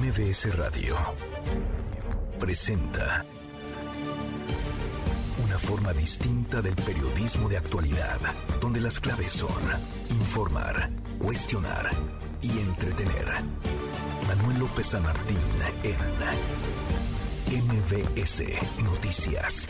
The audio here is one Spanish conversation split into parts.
MBS Radio presenta una forma distinta del periodismo de actualidad, donde las claves son informar, cuestionar y entretener. Manuel López San Martín en MBS Noticias.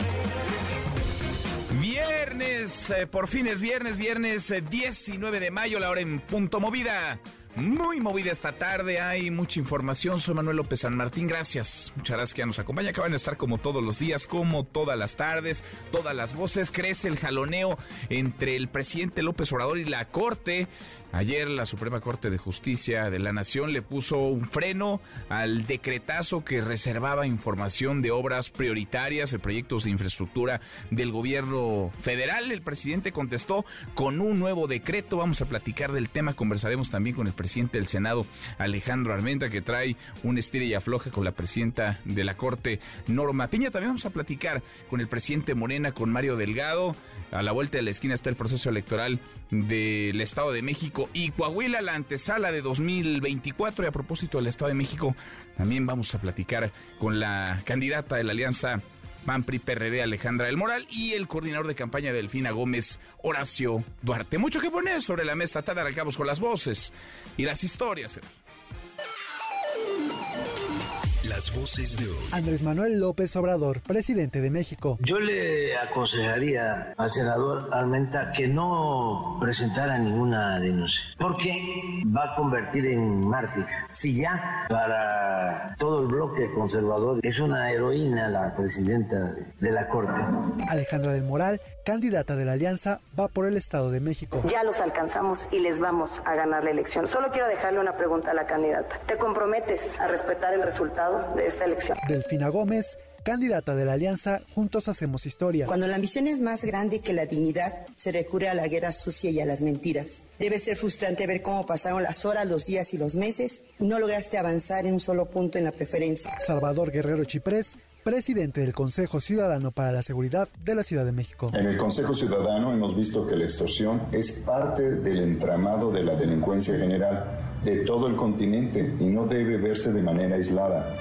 Viernes, eh, por fin es viernes, viernes eh, 19 de mayo, la hora en punto movida. Muy movida esta tarde, hay mucha información. Soy Manuel López San Martín, gracias. Muchas gracias que ya nos acompaña. Acaban de estar como todos los días, como todas las tardes, todas las voces. Crece el jaloneo entre el presidente López Obrador y la Corte. Ayer la Suprema Corte de Justicia de la Nación le puso un freno al decretazo que reservaba información de obras prioritarias, de proyectos de infraestructura del gobierno federal. El presidente contestó con un nuevo decreto. Vamos a platicar del tema. Conversaremos también con el presidente del Senado, Alejandro Armenta, que trae un estira y afloja con la presidenta de la Corte, Norma Piña. También vamos a platicar con el presidente Morena, con Mario Delgado. A la vuelta de la esquina está el proceso electoral del Estado de México y Coahuila, la antesala de 2024. Y a propósito del Estado de México, también vamos a platicar con la candidata de la Alianza PAN PRI PRD Alejandra del Moral y el coordinador de campaña de Delfina Gómez, Horacio Duarte. Mucho que poner sobre la mesa, tarde arrancamos con las voces y las historias. Las voces de hoy. Andrés Manuel López Obrador, presidente de México. Yo le aconsejaría al senador Armenta que no presentara ninguna denuncia, porque va a convertir en mártir. Si ya para todo el bloque conservador es una heroína la presidenta de la Corte. Alejandra del Moral, candidata de la Alianza, va por el Estado de México. Ya los alcanzamos y les vamos a ganar la elección. Solo quiero dejarle una pregunta a la candidata. ¿Te comprometes a respetar el resultado de esta elección? Delfina Gómez, candidata de la Alianza Juntos Hacemos Historia. Cuando la ambición es más grande que la dignidad, se recurre a la guerra sucia y a las mentiras. Debe ser frustrante ver cómo pasaron las horas, los días y los meses y no lograste avanzar en un solo punto en la preferencia. Salvador Guerrero Chiprés, presidente del Consejo Ciudadano para la Seguridad de la Ciudad de México. En el Consejo Ciudadano hemos visto que la extorsión es parte del entramado de la delincuencia general de todo el continente y no debe verse de manera aislada.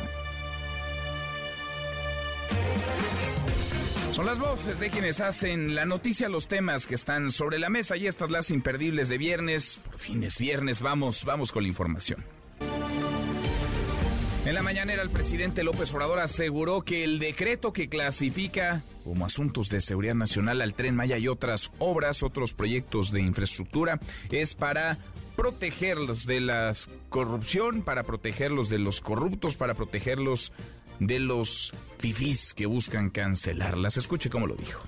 Son las voces de quienes hacen la noticia, los temas que están sobre la mesa y estas las imperdibles de viernes. Por fin es viernes, vamos, vamos con la información. En la mañanera el presidente López Obrador aseguró que el decreto que clasifica como asuntos de seguridad nacional al tren Maya y otras obras, otros proyectos de infraestructura, es para protegerlos de la corrupción, para protegerlos de los corruptos, para protegerlos de los fifís que buscan cancelarlas. Escuche cómo lo dijo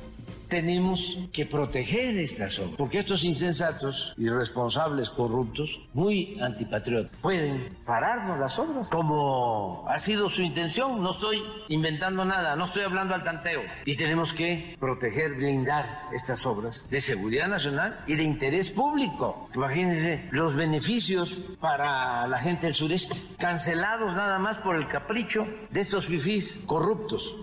tenemos que proteger estas obras, porque estos insensatos, irresponsables, corruptos, muy antipatriotas, pueden pararnos las obras, como ha sido su intención. No estoy inventando nada, no estoy hablando al tanteo. Y tenemos que proteger, blindar estas obras de seguridad nacional y de interés público. Imagínense los beneficios para la gente del sureste, cancelados nada más por el capricho de estos fifís corruptos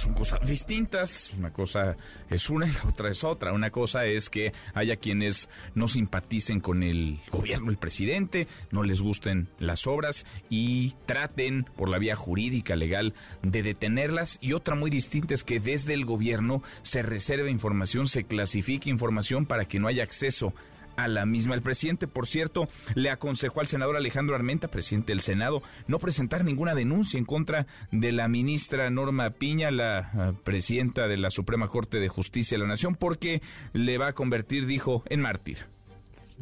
son cosas distintas. Una cosa es una y la otra es otra. Una cosa es que haya quienes no simpaticen con el gobierno, el presidente, no les gusten las obras y traten por la vía jurídica, legal, de detenerlas. Y otra muy distinta es que desde el gobierno se reserve información, se clasifique información para que no haya acceso a la misma. El presidente, por cierto, le aconsejó al senador Alejandro Armenta, presidente del Senado, no presentar ninguna denuncia en contra de la ministra Norma Piña, la uh, presidenta de la Suprema Corte de Justicia de la Nación, porque le va a convertir, dijo, en mártir.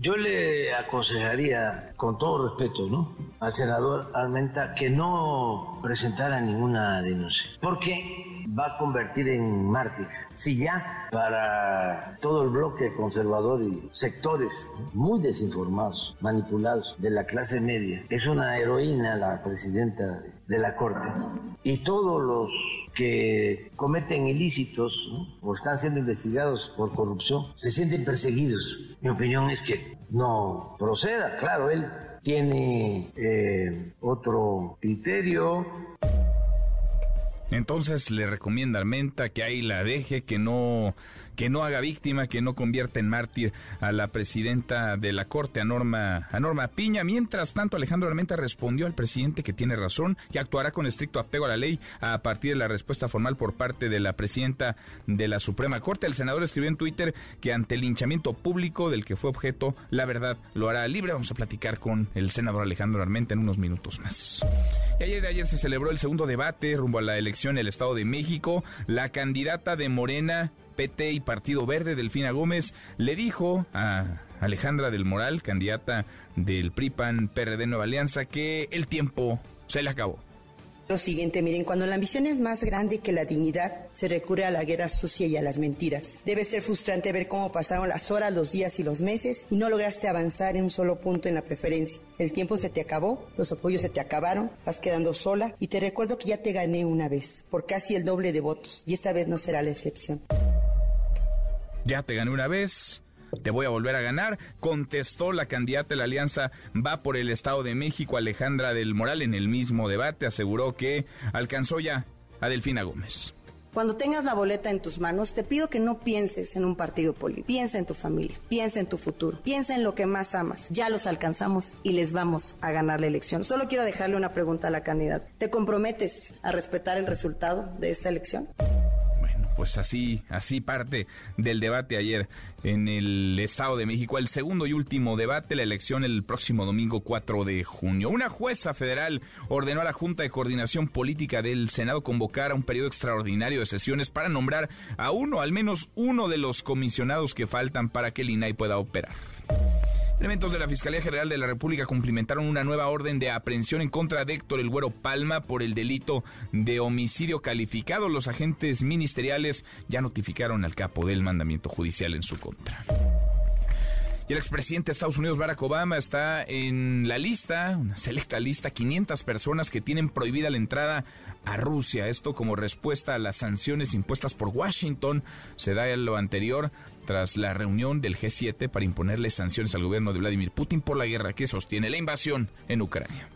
Yo le aconsejaría, con todo respeto, ¿no? al senador Armenta que no presentara ninguna denuncia, porque va a convertir en mártir. Si ya para todo el bloque conservador y sectores muy desinformados, manipulados de la clase media, es una heroína la presidenta de la Corte. Y todos los que cometen ilícitos o están siendo investigados por corrupción se sienten perseguidos. Mi opinión es que no proceda. Claro, él tiene eh, otro criterio, entonces le recomienda a Armenta que ahí la deje, que no que no haga víctima, que no convierta en mártir a la presidenta de la Corte, a Norma, a Norma Piña. Mientras tanto, Alejandro Armenta respondió al presidente que tiene razón y actuará con estricto apego a la ley a partir de la respuesta formal por parte de la presidenta de la Suprema Corte. El senador escribió en Twitter que ante el linchamiento público del que fue objeto, la verdad lo hará libre. Vamos a platicar con el senador Alejandro Armenta en unos minutos más. Y ayer, ayer se celebró el segundo debate rumbo a la elección en el Estado de México. La candidata de Morena, PT y Partido Verde, Delfina Gómez, le dijo a Alejandra del Moral, candidata del PRIPAN PRD Nueva Alianza, que el tiempo se le acabó. Lo siguiente, miren, cuando la ambición es más grande que la dignidad, se recurre a la guerra sucia y a las mentiras. Debe ser frustrante ver cómo pasaron las horas, los días y los meses y no lograste avanzar en un solo punto en la preferencia. El tiempo se te acabó, los apoyos se te acabaron, vas quedando sola y te recuerdo que ya te gané una vez, por casi el doble de votos, y esta vez no será la excepción. Ya te gané una vez, te voy a volver a ganar, contestó la candidata de la alianza Va por el Estado de México, Alejandra del Moral, en el mismo debate, aseguró que alcanzó ya a Delfina Gómez. Cuando tengas la boleta en tus manos, te pido que no pienses en un partido político. Piensa en tu familia, piensa en tu futuro, piensa en lo que más amas. Ya los alcanzamos y les vamos a ganar la elección. Solo quiero dejarle una pregunta a la candidata. ¿Te comprometes a respetar el resultado de esta elección? Pues así, así parte del debate ayer en el Estado de México, el segundo y último debate, la elección el próximo domingo 4 de junio. Una jueza federal ordenó a la Junta de Coordinación Política del Senado convocar a un periodo extraordinario de sesiones para nombrar a uno, al menos uno de los comisionados que faltan para que el INAI pueda operar. Elementos de la Fiscalía General de la República cumplimentaron una nueva orden de aprehensión en contra de Héctor El Güero Palma por el delito de homicidio calificado. Los agentes ministeriales ya notificaron al capo del mandamiento judicial en su contra. Y el expresidente de Estados Unidos, Barack Obama, está en la lista, una selecta lista, 500 personas que tienen prohibida la entrada a Rusia. Esto como respuesta a las sanciones impuestas por Washington. Se da lo anterior tras la reunión del G7 para imponerle sanciones al gobierno de Vladimir Putin por la guerra que sostiene la invasión en Ucrania.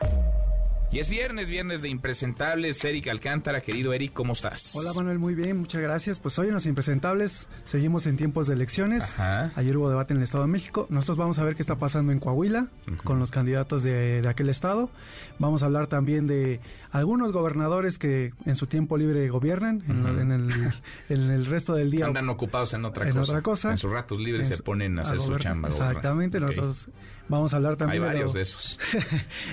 Y es viernes, viernes de impresentables. Eric Alcántara, querido Eric, ¿cómo estás? Hola Manuel, muy bien, muchas gracias. Pues hoy en los impresentables seguimos en tiempos de elecciones. Ayer hubo debate en el Estado de México. Nosotros vamos a ver qué está pasando en Coahuila con los candidatos de, aquel estado. Vamos a hablar también de algunos gobernadores que en su tiempo libre gobiernan, en, el, resto del día. Andan ocupados en otra, cosa. En sus ratos libres se ponen a hacer su chamba. Exactamente, nosotros vamos a hablar también. Hay varios de, esos.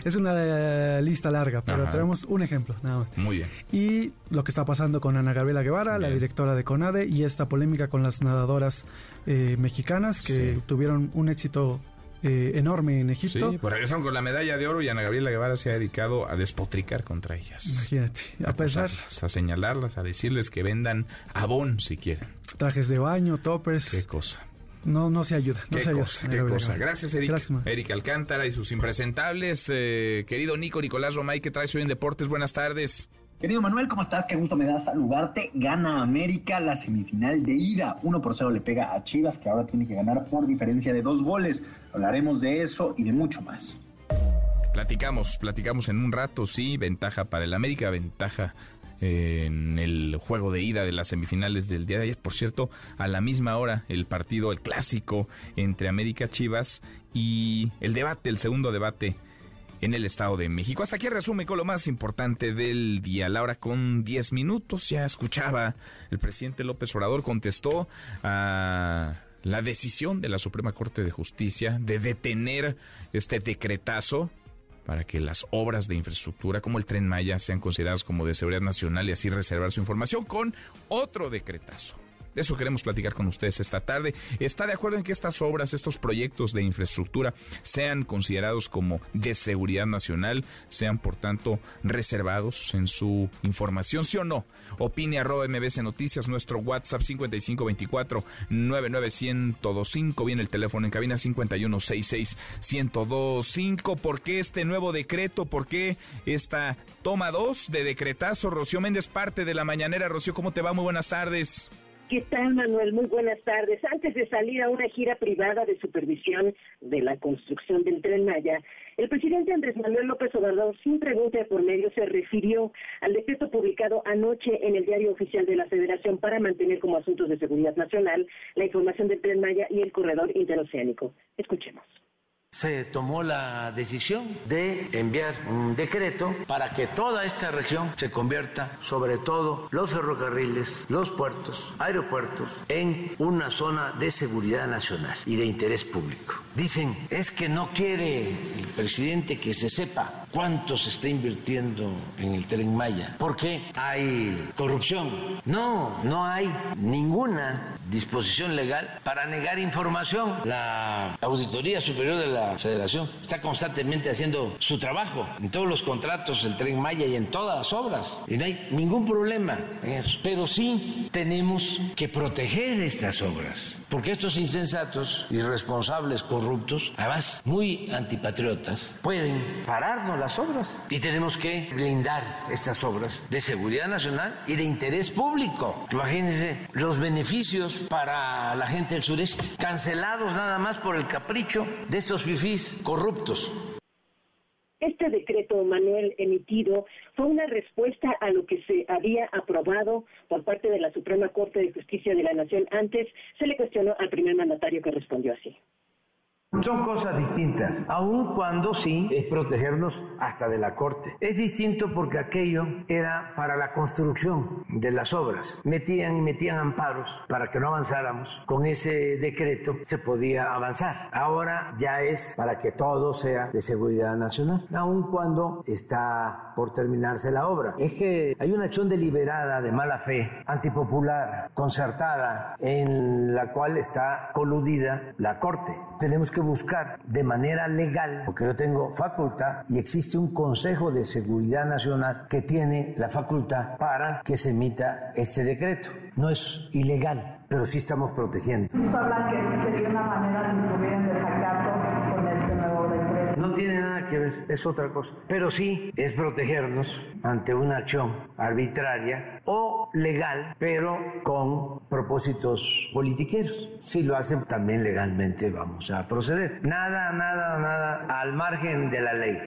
es una lista larga, pero tenemos un ejemplo nada más. Muy bien. Y lo que está pasando con Ana Gabriela Guevara, la directora de CONADE, y esta polémica con las nadadoras eh, mexicanas que tuvieron un éxito eh, enorme en Egipto. Sí, pues regresaron con la medalla de oro y Ana Gabriela Guevara se ha dedicado a despotricar contra ellas. Imagínate, a, pesar. A señalarlas, a decirles que vendan abón si quieren. Trajes de baño, toppers. Qué cosa. No, no se ayuda. No qué se cosa, qué cosa. Gracias, Eric. Eric Alcántara y sus impresentables. Eh, querido Nico Nicolás Romay, que traes hoy en Deportes? Buenas tardes. Querido Manuel, ¿cómo estás? Qué gusto me da saludarte. Gana América la semifinal de ida. 1 por 0 le pega a Chivas, que ahora tiene que ganar por diferencia de dos goles. Hablaremos de eso y de mucho más. Platicamos, platicamos en un rato, sí, ventaja para el América, ventaja en el juego de ida de las semifinales del día de ayer. Por cierto, a la misma hora el partido, el clásico entre América Chivas y el debate, el segundo debate en el Estado de México. Hasta aquí resume con lo más importante del día. La hora con 10 minutos. Ya escuchaba, el presidente López Obrador contestó a la decisión de la Suprema Corte de Justicia de detener este decretazo para que las obras de infraestructura como el tren Maya sean consideradas como de seguridad nacional y así reservar su información con otro decretazo. De eso queremos platicar con ustedes esta tarde. ¿Está de acuerdo en que estas obras, estos proyectos de infraestructura sean considerados como de seguridad nacional, sean por tanto reservados en su información, sí o no? Opine MBC Noticias, nuestro WhatsApp 5524 99125, viene el teléfono en cabina 5166 1025. ¿Por qué este nuevo decreto? ¿Por qué esta toma 2 de decretazo? Rocío Méndez, parte de la mañanera. Rocío, ¿cómo te va? Muy buenas tardes. ¿Qué tal, Manuel? Muy buenas tardes. Antes de salir a una gira privada de supervisión de la construcción del tren Maya, El presidente Andrés Manuel López Obrador, sin pregunta por medio, se refirió al decreto publicado anoche en el Diario Oficial de la Federación para mantener como asuntos de seguridad nacional la información del Tren Maya y el corredor interoceánico. Escuchemos se tomó la decisión de enviar un decreto para que toda esta región se convierta, sobre todo los ferrocarriles, los puertos, aeropuertos, en una zona de seguridad nacional y de interés público. Dicen, es que no quiere el presidente que se sepa cuánto se está invirtiendo en el tren Maya, porque hay corrupción. No, no hay ninguna disposición legal para negar información. La Auditoría Superior de la Federación está constantemente haciendo su trabajo en todos los contratos del tren Maya y en todas las obras. Y no hay ningún problema en eso. Pero sí tenemos que proteger estas obras, porque estos insensatos, irresponsables, corruptos, además muy antipatriotas, pueden pararnos las obras. Y tenemos que blindar estas obras de seguridad nacional y de interés público. Imagínense los beneficios para la gente del sureste, cancelados nada más por el capricho de estos fifís corruptos. Este decreto, Manuel, emitido, fue una respuesta a lo que se había aprobado por parte de la Suprema Corte de Justicia de la Nación. Antes se le cuestionó al primer mandatario que respondió así. Son cosas distintas, aun cuando sí es protegernos hasta de la corte. Es distinto porque aquello era para la construcción de las obras. Metían y metían amparos para que no avanzáramos. Con ese decreto se podía avanzar. Ahora ya es para que todo sea de seguridad nacional, aun cuando está por terminarse la obra. Es que hay una acción deliberada de mala fe, antipopular, concertada, en la cual está coludida la corte. Tenemos que buscar de manera legal, porque yo tengo facultad y existe un Consejo de Seguridad Nacional que tiene la facultad para que se emita este decreto. No es ilegal, pero sí estamos protegiendo en desacato con este nuevo decreto. No tiene nada que ver, es otra cosa. Pero sí es protegernos ante una acción arbitraria o legal, pero con propósitos politiqueros. Si lo hacen también legalmente vamos a proceder. Nada, nada, nada al margen de la ley.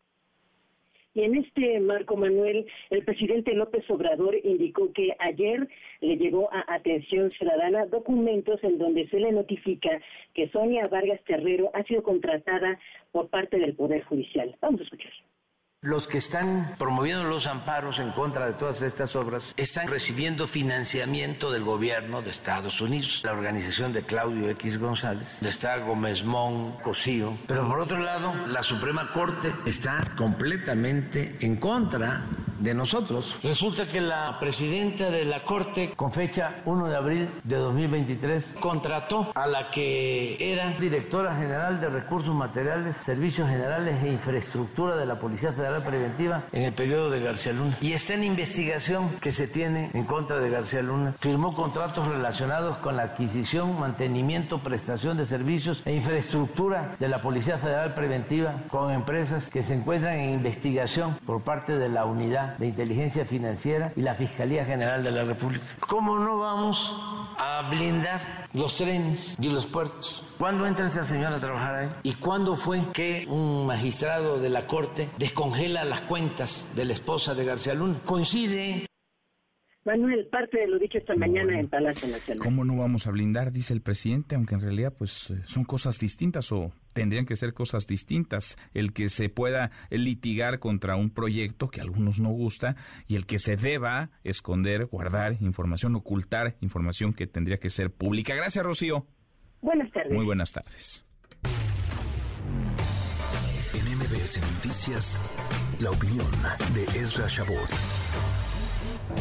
Y en este marco, Manuel, el presidente López Obrador indicó que ayer le llegó a Atención Ciudadana documentos en donde se le notifica que Sonia Vargas Terrero ha sido contratada por parte del Poder Judicial. Vamos a escuchar. Los que están promoviendo los amparos en contra de todas estas obras están recibiendo financiamiento del gobierno de Estados Unidos, la organización de Claudio X González, de está Gómez Mon, Cosío. Pero por otro lado, la Suprema Corte está completamente en contra de nosotros. Resulta que la presidenta de la Corte, con fecha 1 de abril de 2023, contrató a la que era directora general de Recursos Materiales, Servicios Generales e Infraestructura de la Policía Federal preventiva en el periodo de García Luna. Y está en investigación que se tiene en contra de García Luna. Firmó contratos relacionados con la adquisición, mantenimiento, prestación de servicios e infraestructura de la Policía Federal Preventiva con empresas que se encuentran en investigación por parte de la Unidad de Inteligencia Financiera y la Fiscalía General de la República. ¿Cómo no vamos a blindar los trenes y los puertos? ¿Cuándo entra esta señora a trabajar ahí? ¿Y cuándo fue que un magistrado de la Corte descongeló las cuentas de la esposa de García Luna. Coincide. Manuel, parte de lo dicho esta mañana en Palacio Nacional. ¿Cómo no vamos a blindar? Dice el presidente, aunque en realidad pues eh, son cosas distintas o tendrían que ser cosas distintas. El que se pueda litigar contra un proyecto que a algunos no gusta y el que se deba esconder, guardar información, ocultar información que tendría que ser pública. Gracias, Rocío. Buenas tardes. Muy buenas tardes. MBS Noticias, la opinión de Ezra Shabot.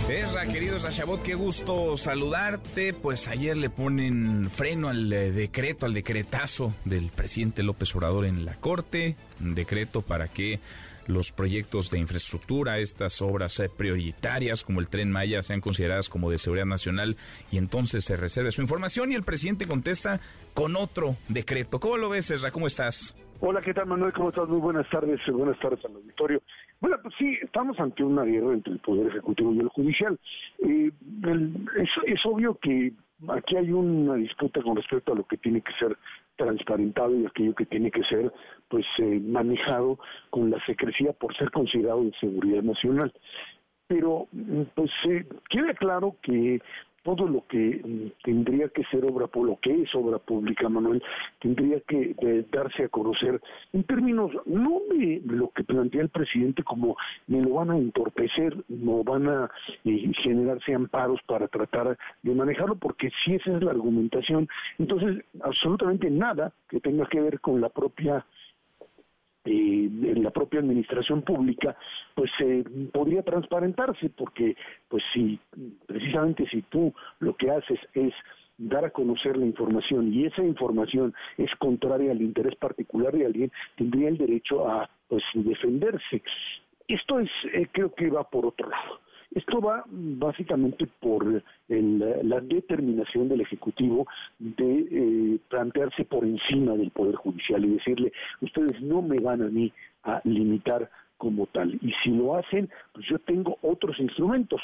Ezra, querido Ezra Shabot, qué gusto saludarte. Pues ayer le ponen freno al eh, decreto, al decretazo del presidente López Obrador en la Corte, un decreto para que los proyectos de infraestructura, estas obras eh, prioritarias como el tren Maya sean consideradas como de seguridad nacional y entonces se reserve su información y el presidente contesta con otro decreto. ¿Cómo lo ves, Ezra? ¿Cómo estás? Hola, ¿qué tal Manuel? ¿Cómo estás? Muy buenas tardes, buenas tardes al auditorio. Bueno, pues sí, estamos ante una guerra entre el Poder Ejecutivo y el Judicial. Eh, es, obvio que aquí hay una disputa con respecto a lo que tiene que ser transparentado y aquello que tiene que ser pues eh, manejado con la secrecía por ser considerado de seguridad nacional pero pues eh, queda claro que todo lo que mm, tendría que ser obra lo que es obra pública, Manuel, tendría que darse a conocer en términos no de lo que plantea el presidente como ni lo van a entorpecer, no van a eh, generarse amparos para tratar de manejarlo, porque si esa es la argumentación, entonces absolutamente nada que tenga que ver con la propia eh, en la propia administración pública, pues eh, podría transparentarse, porque pues si precisamente si tú lo que haces es dar a conocer la información y esa información es contraria al interés particular de alguien, tendría el derecho a pues defenderse. Esto es, eh, creo que va por otro lado. Esto va básicamente por la determinación del Ejecutivo de eh, plantearse por encima del Poder Judicial y decirle, ustedes no me van a mí a limitar como tal. Y si lo hacen, pues yo tengo otros instrumentos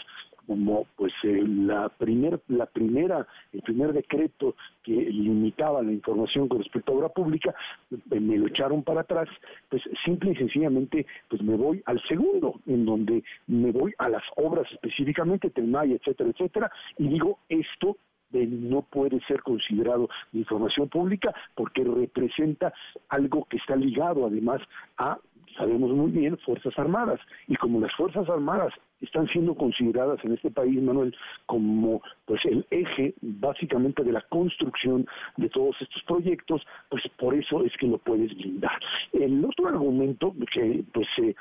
como pues eh, la primer la primera el primer decreto que limitaba la información con respecto a obra pública eh, me lo echaron para atrás pues simple y sencillamente pues me voy al segundo en donde me voy a las obras específicamente Tenmaya etcétera etcétera y digo esto no puede ser considerado información pública porque representa algo que está ligado además a sabemos muy bien, Fuerzas Armadas. Y como las Fuerzas Armadas están siendo consideradas en este país, Manuel, como pues el eje básicamente de la construcción de todos estos proyectos, pues por eso es que lo puedes blindar. El otro argumento que pues eh,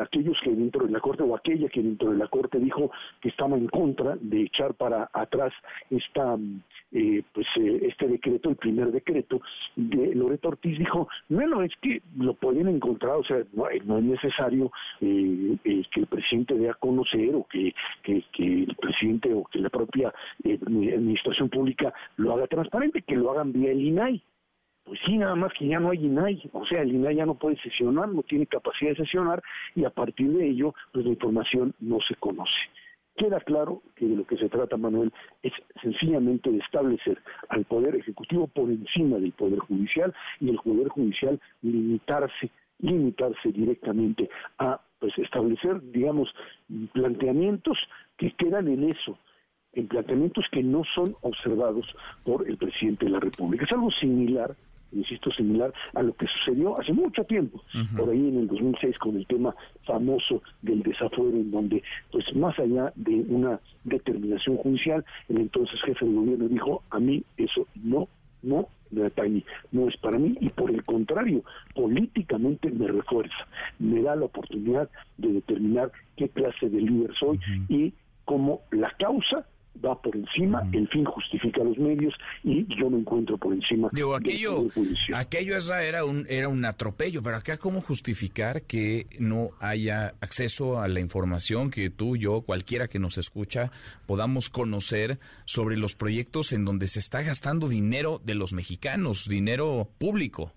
aquellos que dentro de la corte o aquella que dentro de la corte dijo que estaba en contra de echar para atrás esta eh, pues eh, este decreto, el primer decreto de Loreto Ortiz dijo, bueno, es que lo pueden encontrar, o sea, no, es necesario que el presidente dé conocer o que, que, el presidente o que la propia administración pública lo haga transparente, que lo hagan vía el INAI. Pues sí, nada más que ya no hay INAI, o sea, el INAI ya no puede sesionar, no tiene capacidad de sesionar y a partir de ello, pues la información no se conoce. Queda claro que de lo que se trata, Manuel, es sencillamente de establecer al Poder Ejecutivo por encima del Poder Judicial y el Poder Judicial limitarse, limitarse directamente a pues establecer, digamos, planteamientos que quedan en eso, en planteamientos que no son observados por el presidente de la República. Es algo similar insisto, similar a lo que sucedió hace mucho tiempo, por ahí en el 2006 con el tema famoso del desafuero, en donde, pues más allá de una determinación judicial, el entonces jefe de gobierno dijo, a mí eso no, no no es para mí, y por el contrario, políticamente me refuerza, me da la oportunidad de determinar qué clase de líder soy y cómo la causa va por encima, el fin justifica los medios y yo me encuentro por encima. Digo, aquello, aquello era un, era un atropello, pero acá cómo justificar que no haya acceso a la información que tú, yo, cualquiera que nos escucha, podamos conocer sobre los proyectos en donde se está gastando dinero de los mexicanos, dinero público.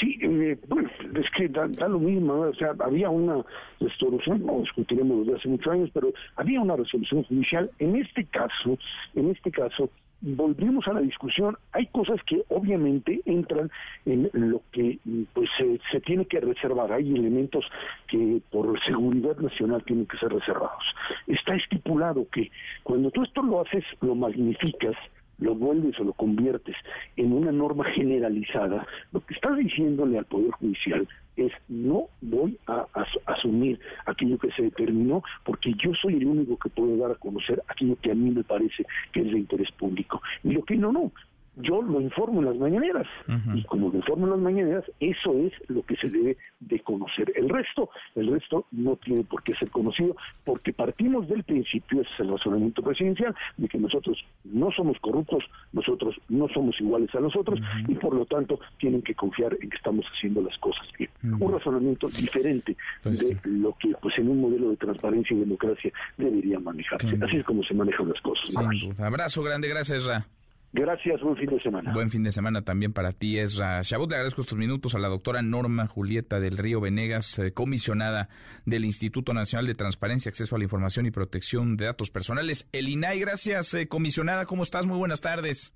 Sí, eh, bueno, es que da, lo mismo, o sea, había una resolución, no discutiremos desde hace muchos años, pero había una resolución judicial. En este caso, en este caso, volvemos a la discusión, hay cosas que obviamente entran en lo que pues se, tiene que reservar, hay elementos que por seguridad nacional tienen que ser reservados. Está estipulado que cuando tú esto lo haces, lo magnificas, lo vuelves o lo conviertes en una norma generalizada, lo que estás diciéndole al Poder Judicial es no voy a, asumir aquello que se determinó porque yo soy el único que puedo dar a conocer aquello que a mí me parece que es de interés público. Y lo que no, no, yo lo informo en las mañaneras y como lo informo en las mañaneras, eso es lo que se debe de conocer. El resto, el resto no tiene por qué ser conocido porque partimos del principio, ese es el razonamiento presidencial, de que nosotros no somos corruptos, nosotros no somos iguales a nosotros y por lo tanto tienen que confiar en que estamos haciendo las cosas bien. Un razonamiento diferente pues de lo que pues en un modelo de transparencia y democracia debería manejarse. Así es como se manejan las cosas. Abrazo grande, gracias Ra. Gracias, buen fin de semana. Buen fin de semana también para ti, Ezra Chabot. Le agradezco estos minutos a la doctora Norma Julieta del Río Venegas, eh, comisionada del Instituto Nacional de Transparencia, Acceso a la Información y Protección de Datos Personales. El INAI, gracias, eh, comisionada. ¿Cómo estás? Muy buenas tardes.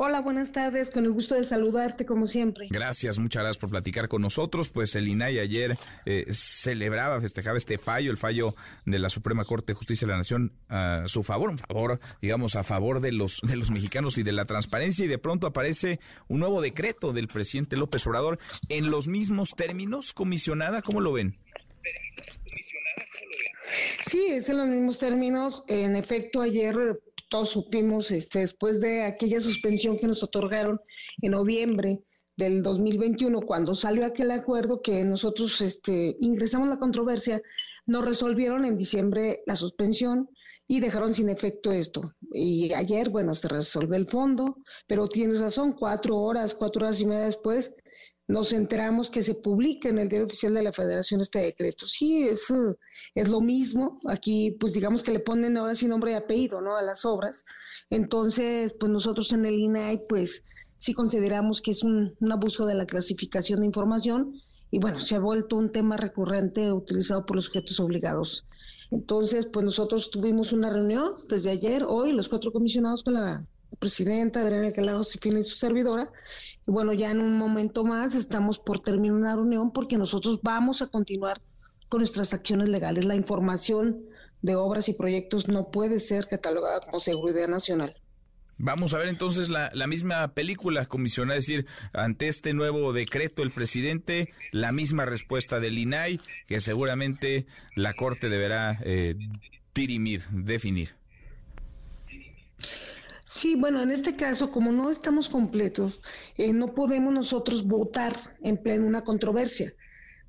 Hola, buenas tardes, con el gusto de saludarte como siempre. Gracias, muchas gracias por platicar con nosotros. Pues el INAI ayer eh, celebraba, festejaba este fallo, el fallo de la Suprema Corte de Justicia de la Nación a su favor, un favor, digamos, a favor de los, de los mexicanos y de la transparencia y de pronto aparece un nuevo decreto del presidente López Obrador en los mismos términos, comisionada, ¿cómo lo ven? Sí, es en los mismos términos. En efecto, ayer todos supimos, este, después de aquella suspensión que nos otorgaron en noviembre del 2021, cuando salió aquel acuerdo que nosotros este, ingresamos la controversia, nos resolvieron en diciembre la suspensión y dejaron sin efecto esto. Y ayer, bueno, se resolvió el fondo, pero tienes razón, cuatro horas, cuatro horas y media después, nos enteramos que se publica en el diario oficial de la Federación este decreto. Sí, es, es lo mismo. Aquí, pues digamos que le ponen ahora sí nombre y apellido, ¿no? A las obras. Entonces, pues nosotros en el INAI, pues sí consideramos que es un, abuso de la clasificación de información y bueno, se ha vuelto un tema recurrente utilizado por los sujetos obligados. Entonces, pues nosotros tuvimos una reunión desde ayer, hoy, los cuatro comisionados con la presidenta Adriana Calado Cifina y su servidora. Bueno, ya en un momento más estamos por terminar una reunión porque nosotros vamos a continuar con nuestras acciones legales. La información de obras y proyectos no puede ser catalogada como seguridad nacional. Vamos a ver entonces la, la misma película, comisionada, es decir, ante este nuevo decreto el presidente, la misma respuesta del INAI, que seguramente la Corte deberá eh, dirimir, definir. Sí, bueno, en este caso, como no estamos completos, eh, no podemos nosotros votar en pleno una controversia.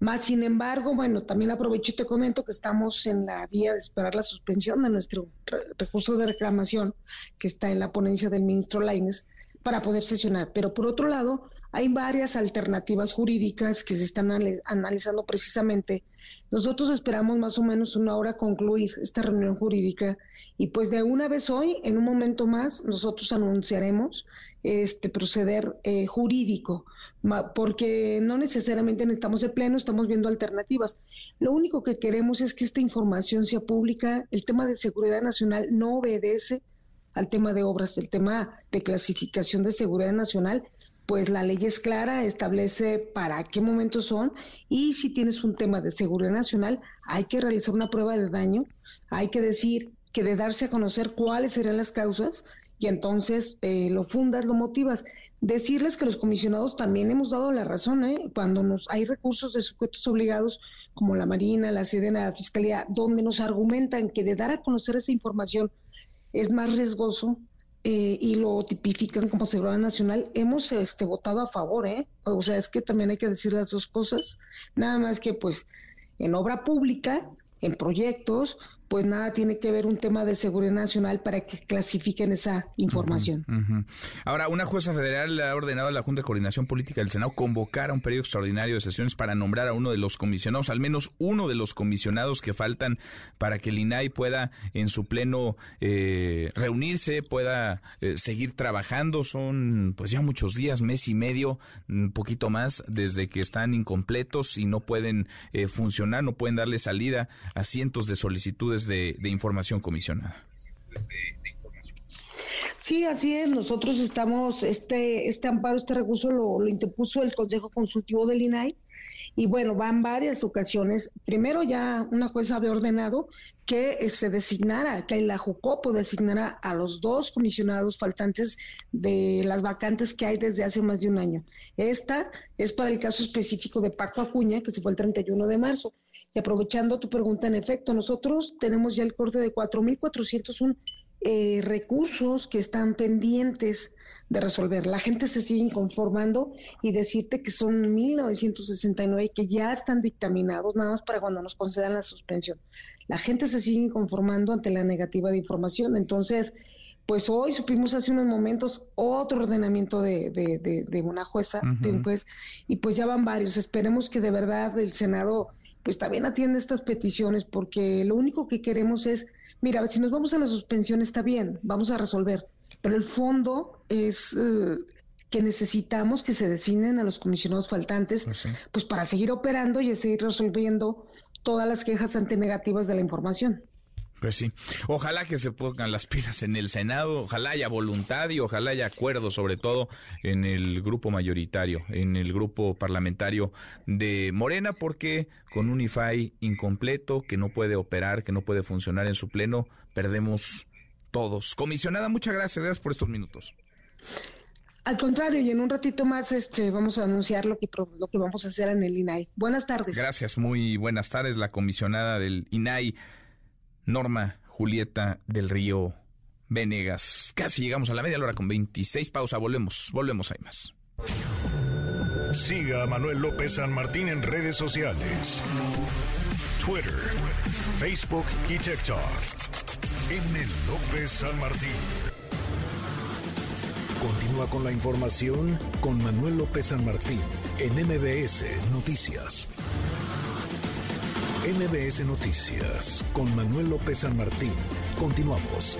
Más sin embargo, bueno, también aprovecho y te comento que estamos en la vía de esperar la suspensión de nuestro recurso de reclamación que está en la ponencia del ministro Laines para poder sesionar. Pero por otro lado, hay varias alternativas jurídicas que se están analizando precisamente. Nosotros esperamos más o menos una hora concluir esta reunión jurídica y pues de una vez hoy, en un momento más, nosotros anunciaremos este proceder eh, jurídico, porque no necesariamente necesitamos el pleno, estamos viendo alternativas. Lo único que queremos es que esta información sea pública. El tema de seguridad nacional no obedece al tema de obras, el tema de clasificación de seguridad nacional pues la ley es clara, establece para qué momentos son y si tienes un tema de seguridad nacional hay que realizar una prueba de daño, hay que decir que de darse a conocer cuáles serían las causas y entonces eh, lo fundas, lo motivas. Decirles que los comisionados también hemos dado la razón, ¿eh? cuando nos hay recursos de sujetos obligados como la Marina, la Sedena, la Fiscalía, donde nos argumentan que de dar a conocer esa información es más riesgoso, eh, y lo tipifican como seguridad nacional, hemos este, votado a favor, ¿eh? O sea, es que también hay que decir las dos cosas, nada más que pues en obra pública, en proyectos, pues nada tiene que ver un tema de seguridad nacional para que clasifiquen esa información. Ahora, una jueza federal ha ordenado a la Junta de Coordinación Política del Senado convocar a un periodo extraordinario de sesiones para nombrar a uno de los comisionados, al menos uno de los comisionados que faltan para que el INAI pueda en su pleno eh, reunirse, pueda eh, seguir trabajando. Son pues ya muchos días, mes y medio, un poquito más, desde que están incompletos y no pueden eh, funcionar, no pueden darle salida a cientos de solicitudes de, información comisionada. Sí, así es. Nosotros estamos, este, este amparo, este recurso lo, interpuso el Consejo Consultivo del INAI y bueno, van varias ocasiones. Primero ya una jueza había ordenado que eh, se designara, que la JUCOPO designara a los dos comisionados faltantes de las vacantes que hay desde hace más de un año. Esta es para el caso específico de Paco Acuña, que se fue el 31 de marzo. Y aprovechando tu pregunta, en efecto, nosotros tenemos ya el corte de 4.401 eh, recursos que están pendientes de resolver. La gente se sigue conformando y decirte que son 1.969 que ya están dictaminados, nada más para cuando nos concedan la suspensión. La gente se sigue conformando ante la negativa de información. Entonces, pues hoy supimos hace unos momentos otro ordenamiento de, de, una jueza, y pues ya van varios. Esperemos que de verdad el Senado pues también atiende estas peticiones porque lo único que queremos es, mira, si nos vamos a la suspensión está bien, vamos a resolver, pero el fondo es eh, que necesitamos que se designen a los comisionados faltantes, pues, pues para seguir operando y seguir resolviendo todas las quejas ante negativas de la información. Pues sí, ojalá que se pongan las pilas en el Senado, ojalá haya voluntad y ojalá haya acuerdo, sobre todo en el grupo mayoritario, en el grupo parlamentario de Morena, porque con un IFAI incompleto, que no puede operar, que no puede funcionar en su pleno, perdemos todos. Comisionada, muchas gracias, gracias por estos minutos. Al contrario, y en un ratito más este, vamos a anunciar lo que, lo que vamos a hacer en el INAI. Buenas tardes. Gracias, muy buenas tardes. La comisionada del INAI, Norma Julieta del Río Venegas. Casi llegamos a la media hora con 26. Pausa, volvemos, volvemos, hay más. Siga a Manuel López San Martín en redes sociales. Twitter, Facebook y TikTok. M. López San Martín. Continúa con la información con Manuel López San Martín en MBS Noticias. MBS Noticias con Manuel López San Martín. Continuamos.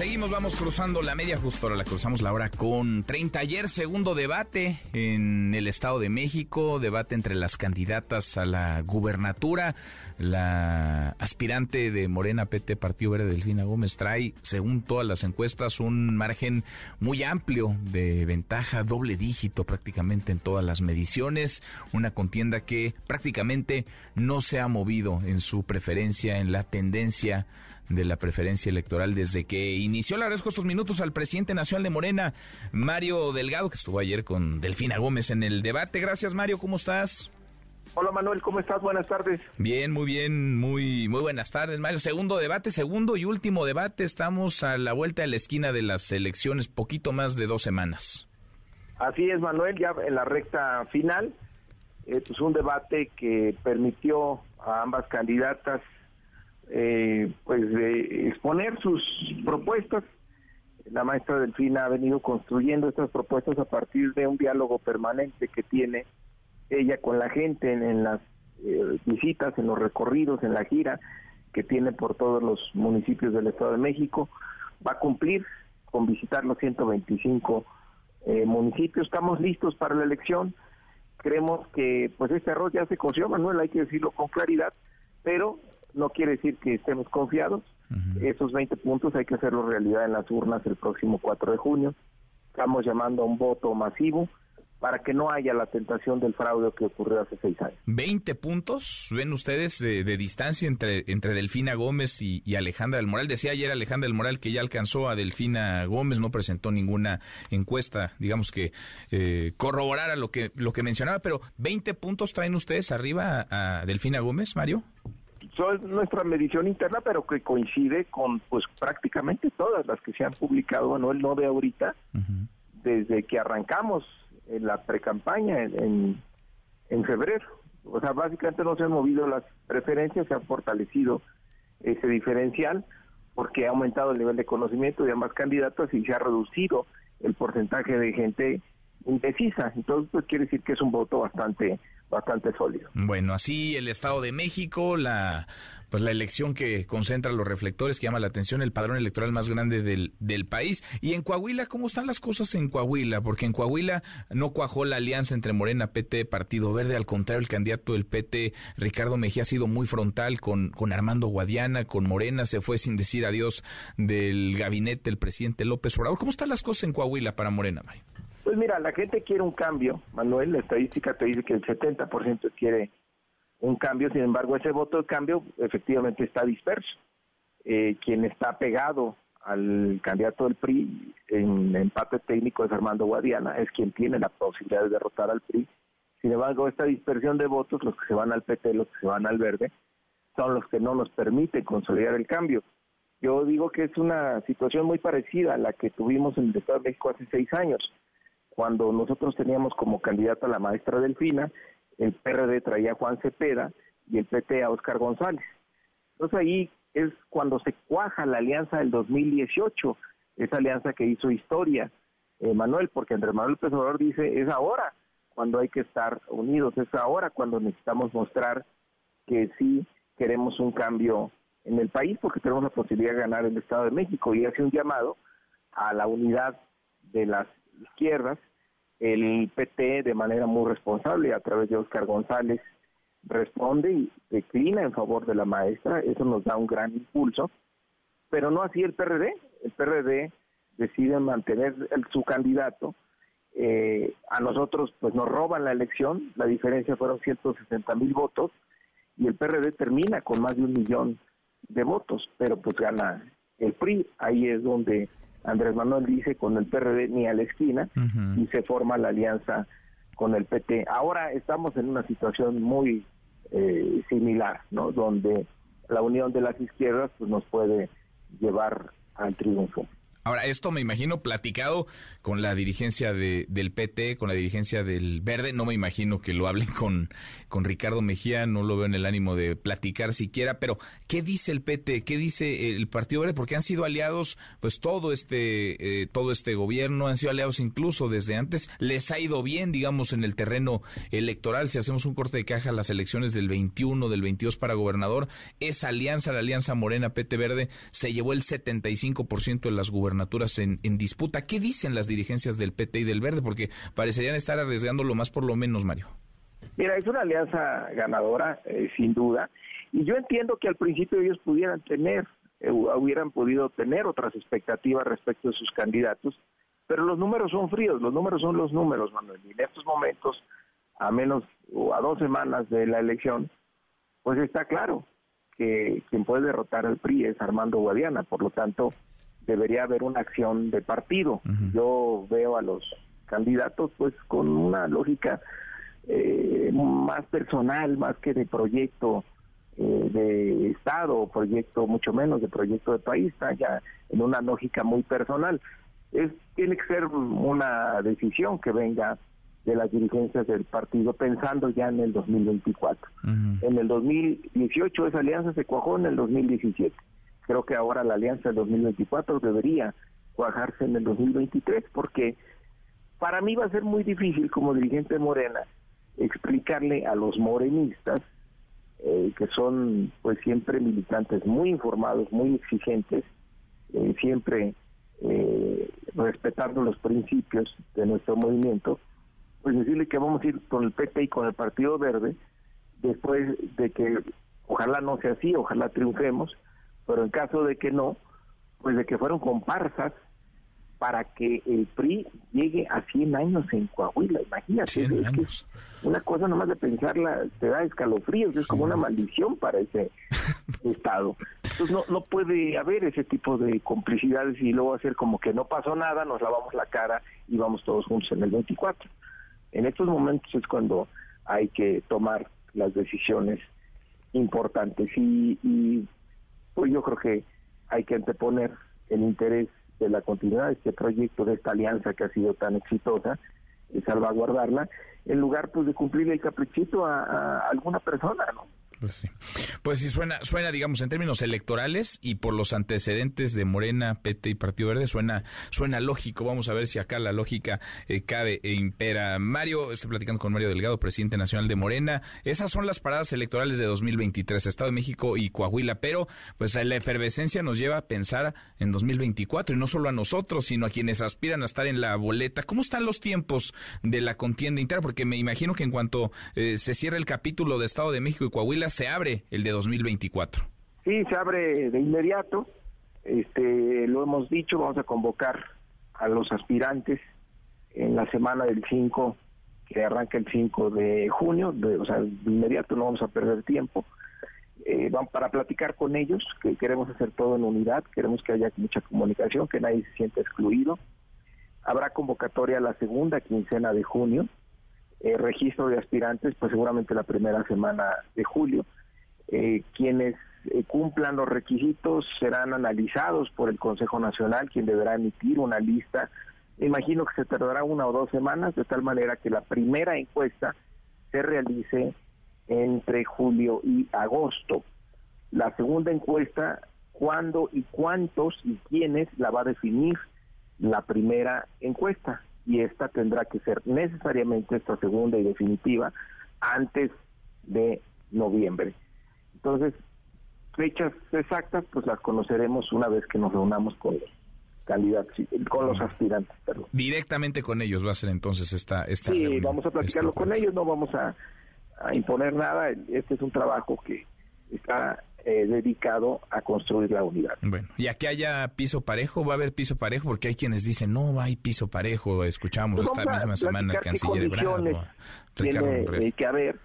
Seguimos, vamos cruzando la media justo ahora la cruzamos la hora con 30. Ayer segundo debate en el Estado de México, debate entre las candidatas a la gubernatura. La aspirante de Morena PT Partido Verde Delfina Gómez trae, según todas las encuestas, un margen muy amplio de ventaja, doble dígito prácticamente en todas las mediciones. Una contienda que prácticamente no se ha movido en su preferencia, en la tendencia de la preferencia electoral desde que inició. Le agradezco estos minutos al presidente nacional de Morena, Mario Delgado, que estuvo ayer con Delfina Gómez en el debate. Gracias, Mario, ¿cómo estás? Hola Manuel, ¿cómo estás? Buenas tardes. Bien, muy bien, muy muy buenas tardes, Mario. Segundo debate, segundo y último debate. Estamos a la vuelta de la esquina de las elecciones, poquito más de dos semanas. Así es, Manuel, ya en la recta final. Eh, pues un debate que permitió a ambas candidatas eh, pues de exponer sus propuestas. La maestra Delfina ha venido construyendo estas propuestas a partir de un diálogo permanente que tiene ella con la gente en, las eh, visitas, en los recorridos, en la gira que tiene por todos los municipios del Estado de México. Va a cumplir con visitar los 125 eh, municipios. Estamos listos para la elección. Creemos que pues este arroz ya se coció, Manuel, hay que decirlo con claridad, pero no quiere decir que estemos confiados. Esos 20 puntos hay que hacerlo realidad en las urnas el próximo 4 de junio. Estamos llamando a un voto masivo para que no haya la tentación del fraude que ocurrió hace seis años. 20 puntos, ven ustedes, de, distancia entre, entre Delfina Gómez y, Alejandra del Moral. Decía ayer Alejandra del Moral que ya alcanzó a Delfina Gómez, no presentó ninguna encuesta, digamos que eh, corroborara lo que, lo que mencionaba, pero 20 puntos traen ustedes arriba a Delfina Gómez, Mario es nuestra medición interna, pero que coincide con pues prácticamente todas las que se han publicado, bueno, el no de ahorita, desde que arrancamos en la precampaña en, en febrero. O sea, básicamente no se han movido las preferencias, se ha fortalecido ese diferencial porque ha aumentado el nivel de conocimiento de ambas candidatas y se ha reducido el porcentaje de gente indecisa. Entonces, pues quiere decir que es un voto bastante bastante sólido. Bueno, así el Estado de México, la pues la elección que concentra los reflectores, que llama la atención, el padrón electoral más grande del, del país. Y en Coahuila, ¿cómo están las cosas en Coahuila? Porque en Coahuila no cuajó la alianza entre Morena, PT, Partido Verde. Al contrario, el candidato del PT, Ricardo Mejía, ha sido muy frontal con, con Armando Guadiana, con Morena. Se fue sin decir adiós del gabinete del presidente López Obrador. ¿Cómo están las cosas en Coahuila para Morena, Mario? Pues mira, la gente quiere un cambio, Manuel, la estadística te dice que el 70% quiere un cambio, sin embargo ese voto de cambio efectivamente está disperso. Eh, quien está pegado al candidato del PRI en empate técnico es Armando Guadiana, es quien tiene la posibilidad de derrotar al PRI. Sin embargo, esta dispersión de votos, los que se van al PT, los que se van al verde, son los que no nos permiten consolidar el cambio. Yo digo que es una situación muy parecida a la que tuvimos en el Estado de México hace seis años cuando nosotros teníamos como candidata a la maestra Delfina, el PRD traía a Juan Cepeda y el PT a Oscar González. Entonces ahí es cuando se cuaja la alianza del 2018, esa alianza que hizo historia, eh, Manuel, porque Andrés Manuel López dice, es ahora cuando hay que estar unidos, es ahora cuando necesitamos mostrar que sí queremos un cambio en el país, porque tenemos la posibilidad de ganar el Estado de México y hace un llamado a la unidad de las izquierdas el PT de manera muy responsable a través de Oscar González responde y declina en favor de la maestra, eso nos da un gran impulso, pero no así el PRD, el PRD decide mantener su candidato, eh, a nosotros pues nos roban la elección, la diferencia fueron 160 mil votos y el PRD termina con más de un millón de votos, pero pues gana el PRI, ahí es donde Andrés Manuel dice con el PRD ni a la esquina y se forma la alianza con el PT. Ahora estamos en una situación muy eh, similar, ¿no? Donde la unión de las izquierdas pues nos puede llevar al triunfo. Ahora, esto me imagino platicado con la dirigencia de, del PT, con la dirigencia del Verde. No me imagino que lo hablen con, con Ricardo Mejía, no lo veo en el ánimo de platicar siquiera. Pero, ¿qué dice el PT? ¿Qué dice el Partido Verde? Porque han sido aliados, pues todo este, eh, todo este gobierno, han sido aliados incluso desde antes. Les ha ido bien, digamos, en el terreno electoral. Si hacemos un corte de caja, las elecciones del 21, del 22 para gobernador, esa alianza, la alianza Morena PT Verde, se llevó el 75% de las gubernaturas en, disputa. ¿Qué dicen las dirigencias del PT y del Verde? Porque parecerían estar arriesgando lo más por lo menos, Mario. Mira, es una alianza ganadora, eh, sin duda. Y yo entiendo que al principio ellos pudieran tener, eh, hubieran podido tener otras expectativas respecto de sus candidatos, pero los números son fríos, los números son los números, Manuel. Y en estos momentos, a menos o a dos semanas de la elección, pues está claro que quien puede derrotar al PRI es Armando Guadiana. Por lo tanto, debería haber una acción de partido. Yo veo a los candidatos pues con una lógica eh, más personal, más que de proyecto eh, de Estado, proyecto mucho menos de proyecto de país, está ya en una lógica muy personal. Es, tiene que ser una decisión que venga de las dirigencias del partido pensando ya en el 2024. En el 2018 esa alianza se cuajó en el 2017 creo que ahora la alianza del 2024 debería cuajarse en el 2023 porque para mí va a ser muy difícil como dirigente Morena explicarle a los morenistas eh, que son pues siempre militantes muy informados, muy exigentes, eh, siempre eh, respetando los principios de nuestro movimiento, pues decirle que vamos a ir con el PP y con el Partido Verde después de que ojalá no sea así, ojalá triunfemos, pero en caso de que no, pues de que fueron comparsas para que el PRI llegue a 100 años en Coahuila. Imagínate, 100 años. una cosa nomás de pensarla te da escalofríos, es como una maldición para ese Estado. Entonces no, no puede haber ese tipo de complicidades y luego hacer como que no pasó nada, nos lavamos la cara y vamos todos juntos en el 24. En estos momentos es cuando hay que tomar las decisiones importantes y, y yo creo que hay que anteponer el interés de la continuidad de este proyecto, de esta alianza que ha sido tan exitosa, y salvaguardarla, en lugar pues de cumplir el caprichito a, a alguna persona, ¿no? Pues sí. Pues sí, suena, suena, digamos, en términos electorales y por los antecedentes de Morena, PT y Partido Verde, suena, suena lógico. Vamos a ver si acá la lógica eh, cabe e impera. Mario, estoy platicando con Mario Delgado, presidente nacional de Morena. Esas son las paradas electorales de 2023, Estado de México y Coahuila, pero pues la efervescencia nos lleva a pensar en 2024 y no solo a nosotros, sino a quienes aspiran a estar en la boleta. ¿Cómo están los tiempos de la contienda interna? Porque me imagino que en cuanto eh, se cierre el capítulo de Estado de México y Coahuila, se abre el de 2024. Sí, se abre de inmediato. Este, lo hemos dicho, vamos a convocar a los aspirantes en la semana del 5, que arranca el 5 de junio, de, o sea, de inmediato no vamos a perder tiempo. Eh, vamos para platicar con ellos, que queremos hacer todo en unidad, queremos que haya mucha comunicación, que nadie se sienta excluido. Habrá convocatoria la segunda quincena de junio, eh, registro de aspirantes, pues seguramente la primera semana de julio. Eh, quienes eh, cumplan los requisitos serán analizados por el Consejo Nacional, quien deberá emitir una lista. Imagino que se tardará una o dos semanas, de tal manera que la primera encuesta se realice entre julio y agosto. La segunda encuesta, cuándo y cuántos y quiénes la va a definir la primera encuesta y esta tendrá que ser necesariamente esta segunda y definitiva antes de noviembre. Entonces, fechas exactas pues las conoceremos una vez que nos reunamos con los candidatos, con los aspirantes. Directamente con ellos va a ser entonces esta... esta sí, vamos a platicarlo con ellos, no vamos a, a imponer nada. Este es un trabajo que está eh, dedicado a construir la unidad. Bueno, y aquí haya piso parejo, va a haber piso parejo, porque hay quienes dicen, no, hay piso parejo, escuchamos pues esta misma semana el canciller Ebrard, tiene que haber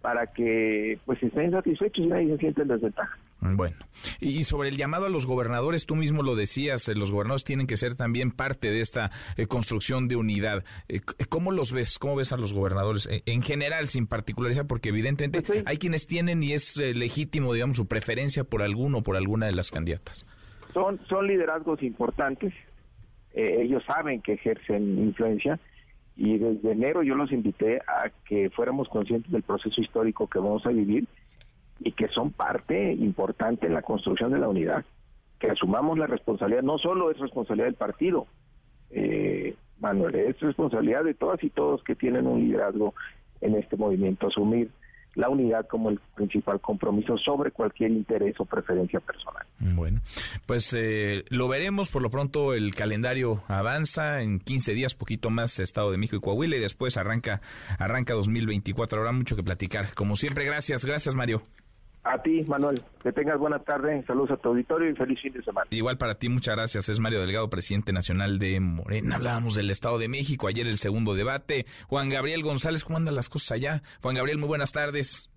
para que pues estén satisfechos y nadie se siente en desventaja. Bueno, y sobre el llamado a los gobernadores, tú mismo lo decías, eh, los gobernadores tienen que ser también parte de esta eh, construcción de unidad. Eh, ¿Cómo los ves? ¿Cómo ves a los gobernadores en general, sin particularizar? Porque evidentemente pues hay quienes tienen y es legítimo, digamos, su preferencia por alguno o por alguna de las candidatas. Son, son liderazgos importantes, ellos saben que ejercen influencia y desde enero yo los invité a que fuéramos conscientes del proceso histórico que vamos a vivir y que son parte importante en la construcción de la unidad. Que asumamos la responsabilidad, no solo es responsabilidad del partido, eh, Manuel, es responsabilidad de todas y todos que tienen un liderazgo en este movimiento, asumir la unidad como el principal compromiso sobre cualquier interés o preferencia personal. Bueno, pues eh, lo veremos. Por lo pronto el calendario avanza en 15 días, poquito más Estado de México y Coahuila y después arranca arranca 2024. Habrá mucho que platicar. Como siempre, gracias, gracias Mario. A ti, Manuel. Que tengas buena tarde. Saludos a tu auditorio y feliz fin de semana. Igual para ti, muchas gracias. Es Mario Delgado, presidente nacional de Morena. Hablábamos del Estado de México. Ayer el segundo debate. Juan Gabriel González, ¿cómo andan las cosas allá? Juan Gabriel, muy buenas tardes.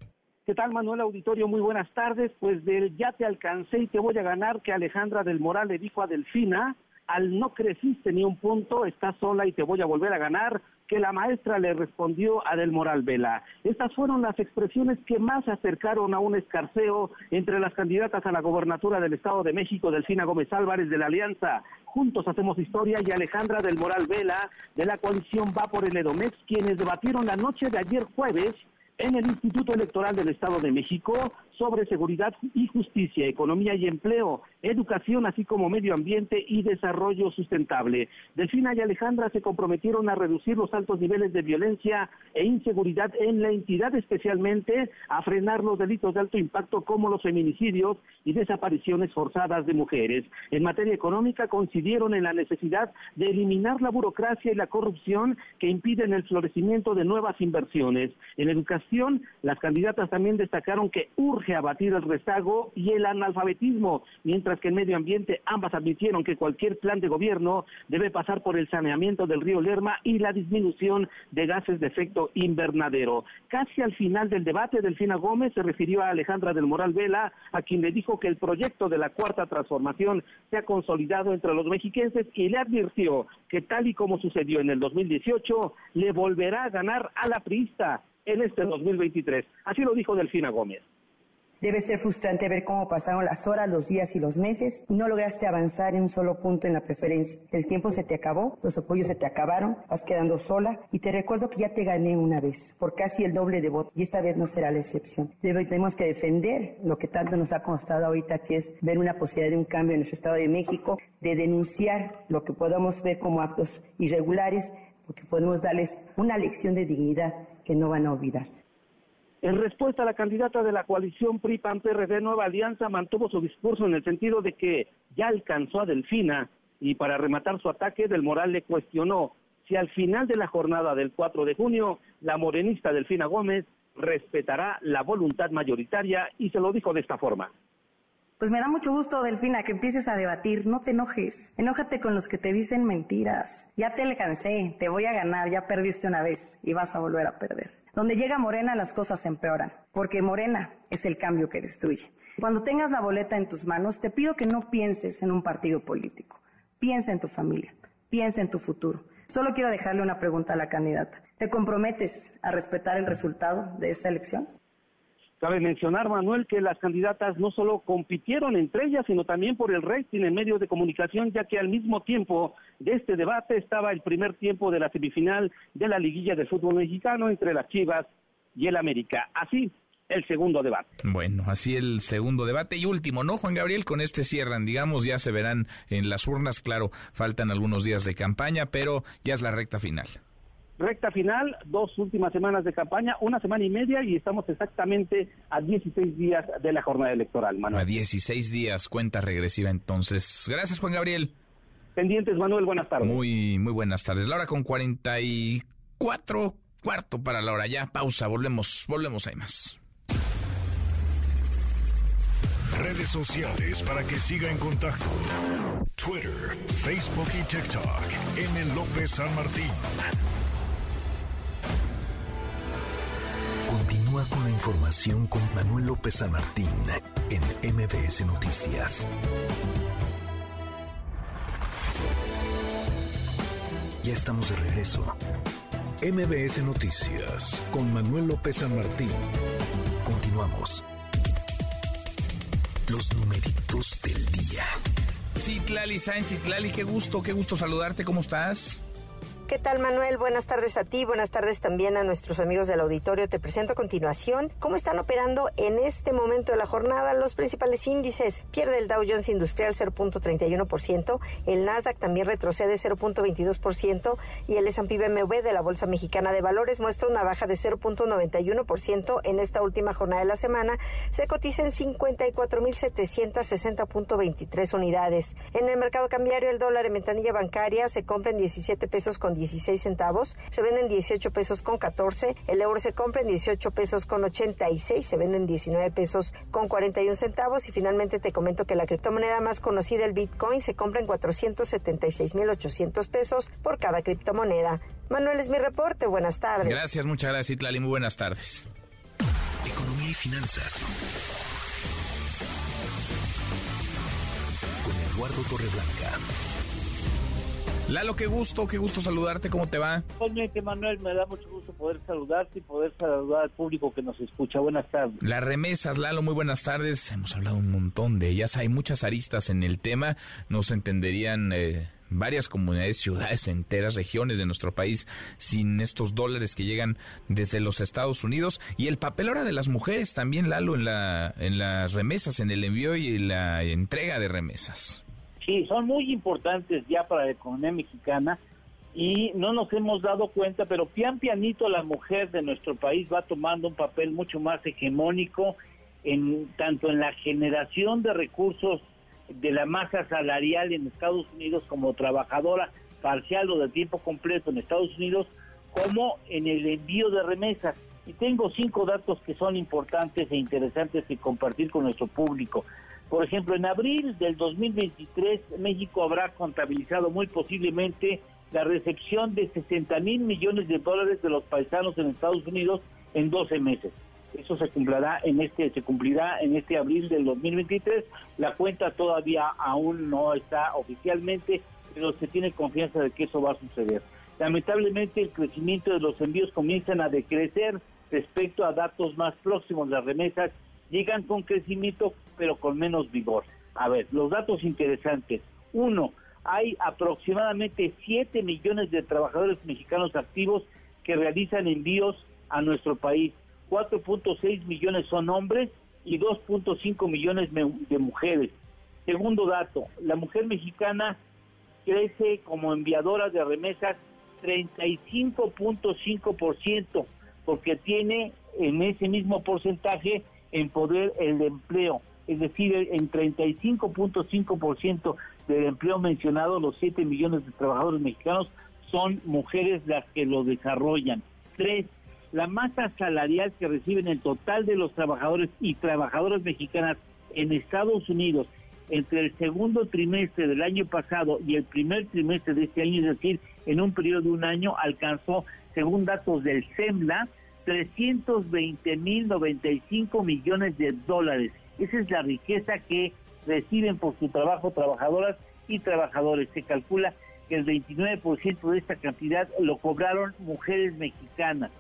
¿Qué tal, Manuel Auditorio? Muy buenas tardes. Pues del ya te alcancé y te voy a ganar que Alejandra del Moral le dijo a Delfina, al no creciste ni un punto, estás sola y te voy a volver a ganar que la maestra le respondió a Del Moral Vela. Estas fueron las expresiones que más se acercaron a un escarceo entre las candidatas a la gobernatura del Estado de México, Delfina Gómez Álvarez de la Alianza. Juntos hacemos historia y Alejandra Del Moral Vela de la coalición Va por el Edomex, quienes debatieron la noche de ayer jueves en el Instituto Electoral del Estado de México sobre seguridad y justicia, economía y empleo, educación, así como medio ambiente y desarrollo sustentable. Delfina y Alejandra se comprometieron a reducir los altos niveles de violencia e inseguridad en la entidad, especialmente a frenar los delitos de alto impacto como los feminicidios y desapariciones forzadas de mujeres. En materia económica coincidieron en la necesidad de eliminar la burocracia y la corrupción que impiden el florecimiento de nuevas inversiones. En educación, las candidatas también destacaron que urge abatir el rezago y el analfabetismo, mientras que en medio ambiente ambas admitieron que cualquier plan de gobierno debe pasar por el saneamiento del río Lerma y la disminución de gases de efecto invernadero. Casi al final del debate, Delfina Gómez se refirió a Alejandra del Moral Vela, a quien le dijo que el proyecto de la cuarta transformación se ha consolidado entre los mexiquenses y le advirtió que tal y como sucedió en el 2018, le volverá a ganar a la priista en este 2023. Así lo dijo Delfina Gómez. Debe ser frustrante ver cómo pasaron las horas, los días y los meses y no lograste avanzar en un solo punto en la preferencia. El tiempo se te acabó, los apoyos se te acabaron, vas quedando sola y te recuerdo que ya te gané una vez por casi el doble de votos y esta vez no será la excepción. tenemos que defender lo que tanto nos ha costado ahorita, que es ver una posibilidad de un cambio en nuestro Estado de México, de denunciar lo que podamos ver como actos irregulares, porque podemos darles una lección de dignidad que no van a olvidar. En respuesta, la candidata de la coalición PRI-PAN-PRD Nueva Alianza mantuvo su discurso en el sentido de que ya alcanzó a Delfina y para rematar su ataque, Del Moral le cuestionó si al final de la jornada del 4 de junio la morenista Delfina Gómez respetará la voluntad mayoritaria y se lo dijo de esta forma. Pues me da mucho gusto, Delfina, que empieces a debatir. No te enojes. Enójate con los que te dicen mentiras. Ya te le cansé. Te voy a ganar. Ya perdiste una vez y vas a volver a perder. Donde llega Morena, las cosas empeoran. Porque Morena es el cambio que destruye. Cuando tengas la boleta en tus manos, te pido que no pienses en un partido político. Piensa en tu familia. Piensa en tu futuro. Solo quiero dejarle una pregunta a la candidata. ¿Te comprometes a respetar el resultado de esta elección? Cabe mencionar, Manuel, que las candidatas no solo compitieron entre ellas, sino también por el rating en medios de comunicación, ya que al mismo tiempo de este debate estaba el primer tiempo de la semifinal de la liguilla de fútbol mexicano entre las Chivas y el América. Así, el segundo debate. Bueno, así el segundo debate y último, ¿no, Juan Gabriel? Con este cierran, digamos, ya se verán en las urnas, claro, faltan algunos días de campaña, pero ya es la recta final recta final, dos últimas semanas de campaña, una semana y media y estamos exactamente a 16 días de la jornada electoral, Manuel. A 16 días, cuenta regresiva entonces. Gracias, Juan Gabriel. Pendientes, Manuel, buenas tardes. Muy, muy buenas tardes. La hora con 44 Cuarto para la hora ya. Pausa, volvemos, volvemos, hay más. Redes sociales para que siga en contacto: Twitter, Facebook y TikTok. M. López San Martín. Continúa con la información con Manuel López San Martín en MBS Noticias. Ya estamos de regreso. MBS Noticias con Manuel López San Martín. Continuamos. Los numeritos del día. Citlali Sainz, Citlali, qué gusto, qué gusto saludarte, ¿cómo estás? ¿Qué tal, Manuel? Buenas tardes a ti, buenas tardes también a nuestros amigos del auditorio. Te presento a continuación cómo están operando en este momento de la jornada los principales índices. Pierde el Dow Jones Industrial 0.31%, el Nasdaq también retrocede 0.22% y el S&P BMW de la Bolsa Mexicana de Valores muestra una baja de 0.91% en esta última jornada de la semana. Se cotiza en 54.760.23 unidades. En el mercado cambiario, el dólar en ventanilla bancaria se compra en 17 pesos con 16 centavos, se venden 18 pesos con 14, el euro se compra en 18 pesos con 86, se venden 19 pesos con 41 centavos y finalmente te comento que la criptomoneda más conocida, el Bitcoin, se compra en 476.800 pesos por cada criptomoneda. Manuel es mi reporte, buenas tardes. Gracias, muchas gracias, Itlali, muy buenas tardes. Economía y finanzas. Con Eduardo Torreblanca. Lalo, qué gusto, qué gusto saludarte, ¿cómo te va? Igualmente, Manuel, me da mucho gusto poder saludarte y poder saludar al público que nos escucha. Buenas tardes. Las remesas, Lalo, muy buenas tardes. Hemos hablado un montón de ellas, hay muchas aristas en el tema, no se entenderían... Eh, varias comunidades, ciudades enteras, regiones de nuestro país sin estos dólares que llegan desde los Estados Unidos y el papel ahora de las mujeres también Lalo en la en las remesas, en el envío y la entrega de remesas. Sí, son muy importantes ya para la economía mexicana y no nos hemos dado cuenta, pero pian pianito la mujer de nuestro país va tomando un papel mucho más hegemónico en tanto en la generación de recursos de la masa salarial en Estados Unidos como trabajadora parcial o de tiempo completo en Estados Unidos, como en el envío de remesas. Y tengo cinco datos que son importantes e interesantes de compartir con nuestro público. Por ejemplo, en abril del 2023 México habrá contabilizado muy posiblemente la recepción de 60 mil millones de dólares de los paisanos en Estados Unidos en 12 meses. Eso se cumplirá en este se cumplirá en este abril del 2023. La cuenta todavía aún no está oficialmente, pero se tiene confianza de que eso va a suceder. Lamentablemente el crecimiento de los envíos comienzan a decrecer respecto a datos más próximos. Las remesas llegan con crecimiento pero con menos vigor. A ver, los datos interesantes. Uno, hay aproximadamente 7 millones de trabajadores mexicanos activos que realizan envíos a nuestro país. 4.6 millones son hombres y 2.5 millones de mujeres. Segundo dato, la mujer mexicana crece como enviadora de remesas 35.5% porque tiene en ese mismo porcentaje en poder el empleo, es decir, en 35.5% del empleo mencionado, los 7 millones de trabajadores mexicanos son mujeres las que lo desarrollan. Tres, la masa salarial que reciben el total de los trabajadores y trabajadoras mexicanas en Estados Unidos entre el segundo trimestre del año pasado y el primer trimestre de este año, es decir, en un periodo de un año, alcanzó, según datos del CEMLA, 320 mil 95 millones de dólares. Esa es la riqueza que reciben por su trabajo trabajadoras y trabajadores. Se calcula que el 29% de esta cantidad lo cobraron mujeres mexicanas.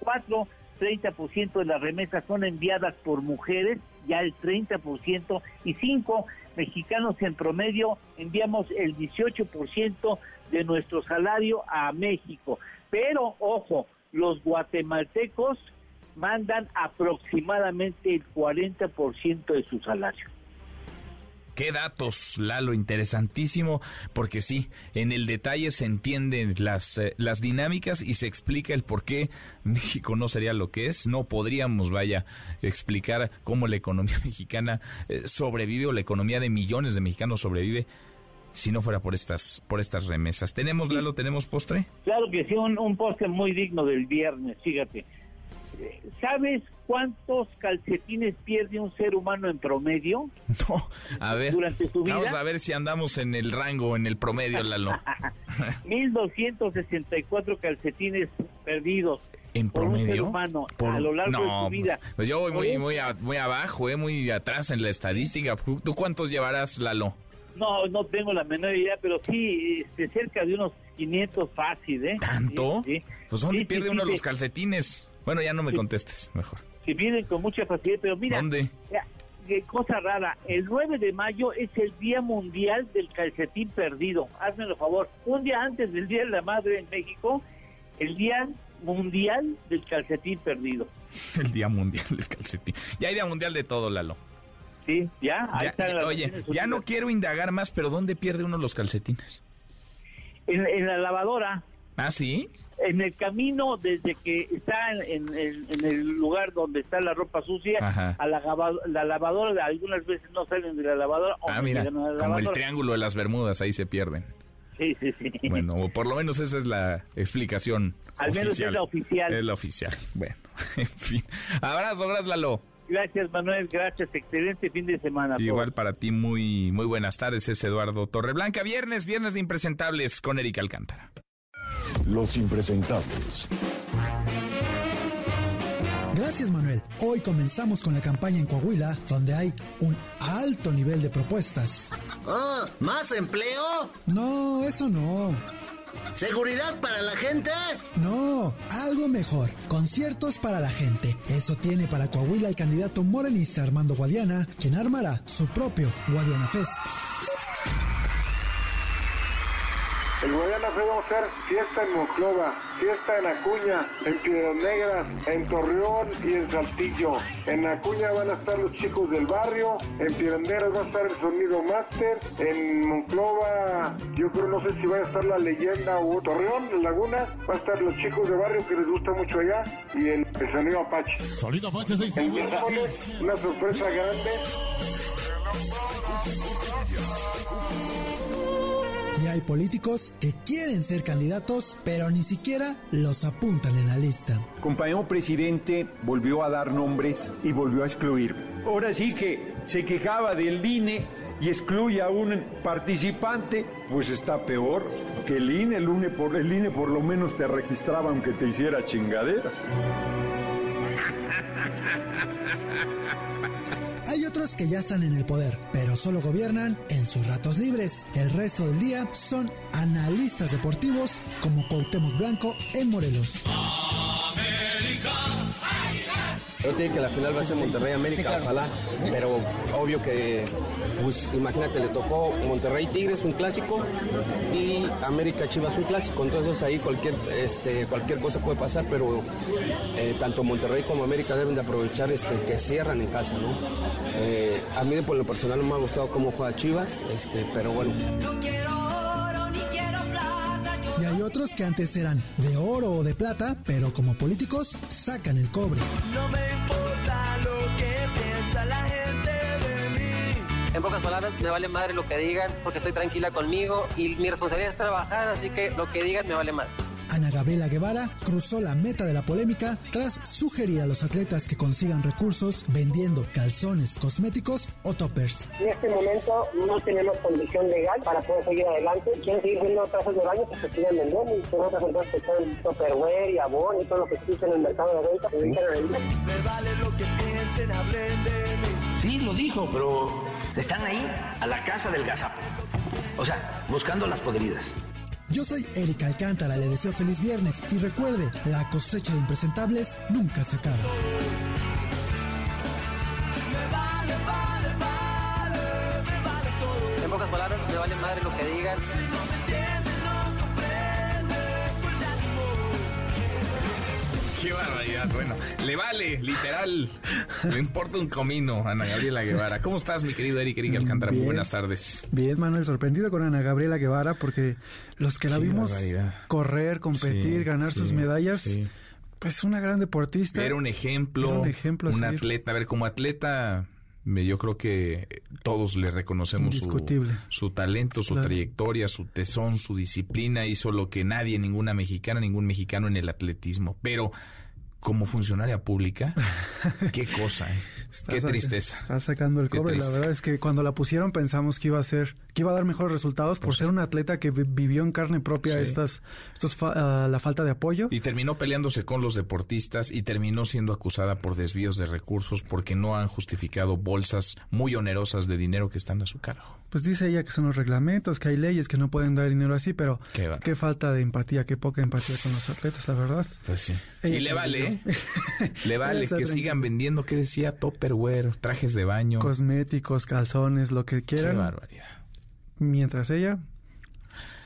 Cuatro, 30% de las remesas son enviadas por mujeres, ya el 30%, y cinco, mexicanos en promedio enviamos el 18% de nuestro salario a México. Pero, ojo, los guatemaltecos mandan aproximadamente el 40% de su salario. Qué datos, Lalo, interesantísimo, porque sí, en el detalle se entienden las, eh, las dinámicas y se explica el por qué México no sería lo que es. No podríamos, vaya, explicar cómo la economía mexicana eh, sobrevive o la economía de millones de mexicanos sobrevive si no fuera por estas por estas remesas. ¿Tenemos, Lalo, tenemos postre? Claro que sí, un, un postre muy digno del viernes, fíjate. ¿Sabes cuántos calcetines pierde un ser humano en promedio? No, a ver. Durante su vida. Vamos a ver si andamos en el rango, en el promedio, Lalo. 1264 calcetines perdidos. ¿En por un ser promedio? humano Por- a lo largo de su vida. Pues, pues yo voy muy, muy, a- muy abajo, eh, muy atrás en la estadística. ¿Tú cuántos llevarás, Lalo? No, no tengo la menor idea, pero sí, este, cerca de unos 500 fácil, ¿eh? ¿Tanto? Sí, sí. Pues ¿dónde Sí, pierde sí, uno sí. los calcetines? Bueno, ya no me contestes, mejor. Se pierden con mucha facilidad, pero mira, ¿Dónde? ya, qué cosa rara, el 9 de mayo es el Día Mundial del Calcetín Perdido. Hazme el favor, un día antes del Día de la Madre en México, el Día Mundial del Calcetín Perdido. El Día Mundial del Calcetín. Ya hay Día Mundial de todo, Lalo. Sí, ya, ahí Ya- oye, ya no quiero indagar más, pero ¿dónde pierde uno los calcetines? En, en la lavadora, ¿Ah, sí? en el camino desde que está en, en el- en el lugar donde está la ropa sucia Ajá. a la, la lavadora, algunas veces no salen de la lavadora Ah, mira, como el triángulo de las Bermudas, ahí se pierden. Sí, sí, sí. Bueno, por lo menos esa es la explicación Al menos es la oficial. Es la oficial. Bueno, en fin. Abrazo, gracias, Lalo. Gracias, Manuel. Gracias. Excelente fin de semana. todos. Igual para ti, muy, muy buenas tardes. Es Eduardo Torreblanca. Viernes, viernes de impresentables con Erika Alcántara. Los impresentables. Gracias Manuel. Hoy comenzamos con la campaña en Coahuila, donde hay un alto nivel de propuestas. Oh, ¿más empleo? No, eso no. ¿Seguridad para la gente? No, algo mejor. Conciertos para la gente. Eso tiene para Coahuila el candidato morenista Armando Guadiana, quien armará su propio Guadiana Fest. El Fest vamos a hacer fiesta en Monclova, fiesta en Acuña, en Piedras Negras, en Torreón y en Saltillo. En Acuña van a estar los chicos del barrio, en Piedras Negras va a estar el Sonido Master, en Monclova yo creo no sé si va a estar la leyenda o Torreón, en Laguna, va a estar los chicos de barrio que les gusta mucho allá y el, el Sonido Apache. Sonido Apache se El miércoles, una sorpresa grande. Y hay políticos que quieren ser candidatos, pero ni siquiera los apuntan en la lista. compañero presidente volvió a dar nombres y volvió a excluir. Ahora sí que se quejaba del INE y excluye a un participante, pues está peor que el INE. El INE por, el INE por lo menos te registraba aunque te hiciera chingaderas. Hay otros que ya están en el poder, pero solo gobiernan en sus ratos libres. El resto del día son analistas deportivos como Cuauhtémoc Blanco en Morelos. Yo te digo que la final va a ser Monterrey América, ojalá, pero obvio que, pues imagínate, le tocó Monterrey Tigres un clásico y América Chivas un clásico, entonces ahí cualquier, este, cualquier cosa puede pasar, pero eh, tanto Monterrey como América deben de aprovechar este, que cierran en casa, ¿no? Eh, a mí por lo personal no me ha gustado cómo juega Chivas, este, pero bueno. Y otros que antes eran de oro o de plata, pero como políticos sacan el cobre. No me importa lo que piensa la gente de mí. En pocas palabras, me vale madre lo que digan porque estoy tranquila conmigo y mi responsabilidad es trabajar, así que lo que digan me vale madre. Ana Gabriela Guevara cruzó la meta de la polémica tras sugerir a los atletas que consigan recursos vendiendo calzones, cosméticos o toppers. En este momento no tenemos condición legal para poder seguir adelante. Quieren seguir vendiendo trazas de baño, pues se sigan vendiendo. Y son otras empresas que están Tupperware y Avon y todo lo que existe en el mercado de venta. a vender. Me vale lo que piensen, hablen de mí. Sí, lo dijo, pero están ahí, a la casa del gazapo. O sea, buscando las podridas. Yo soy Erika Alcántara, le deseo feliz viernes y recuerde, la cosecha de impresentables nunca se acaba. En pocas palabras, me vale madre lo que digan. Qué barbaridad. Bueno, le vale, literal. Le importa un comino, Ana Gabriela Guevara. ¿Cómo estás, mi querido Eric Eric Alcántara? Muy buenas tardes. Bien, Manuel, sorprendido con Ana Gabriela Guevara porque los que la Qué vimos barbaridad. correr, competir, Sí, ganar sus medallas, sí. pues una gran deportista. Era un ejemplo, Era un ejemplo un atleta. A ver, como atleta, Yo creo que todos le reconocemos su, su, talento, su trayectoria, su tesón, su disciplina. Hizo lo que nadie, ninguna mexicana, ningún mexicano en el atletismo. Pero como funcionaria pública, qué cosa, ¿eh? Qué tristeza. Está sacando el cobre. La verdad es que cuando la pusieron pensamos que iba a ser, que iba a dar mejores resultados por ser un atleta que vivió en carne propia estas, estos ah, la falta de apoyo. Y terminó peleándose con los deportistas y terminó siendo acusada por desvíos de recursos porque no han justificado bolsas muy onerosas de dinero que están a su cargo. Pues dice ella que son los reglamentos, que hay leyes que no pueden dar dinero así, pero qué, falta de empatía, qué poca empatía con los atletas, la verdad. Pues sí. y le vale, ¿eh? le vale que sigan vendiendo, ¿qué decía? Topperware, trajes de baño. Cosméticos, calzones, lo que quieran. Qué barbaridad. Mientras ella,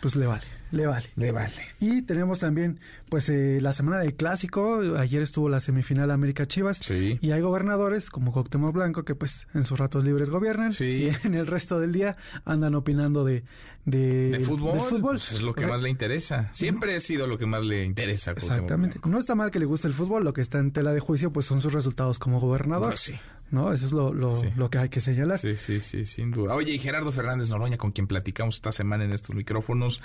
pues le vale. Le vale. Le vale. Y tenemos también, pues, eh, la semana del clásico. Ayer estuvo la semifinal América Chivas. Sí. Y hay gobernadores, como Coctemo Blanco, que pues en sus ratos libres gobiernan. Sí. Y en el resto del día andan opinando de... De, fútbol. fútbol. Pues, es lo que más le interesa. Siempre ha sido lo que más le interesa. Exactamente. No está mal que le guste el fútbol. Lo que está en tela de juicio, pues son sus resultados como gobernador. Pues sí. ¿no? Eso es lo, lo, lo, que hay que señalar. Sí, sí, sí, sin duda. Oye, y Gerardo Fernández Noroña, con quien platicamos esta semana en estos micrófonos,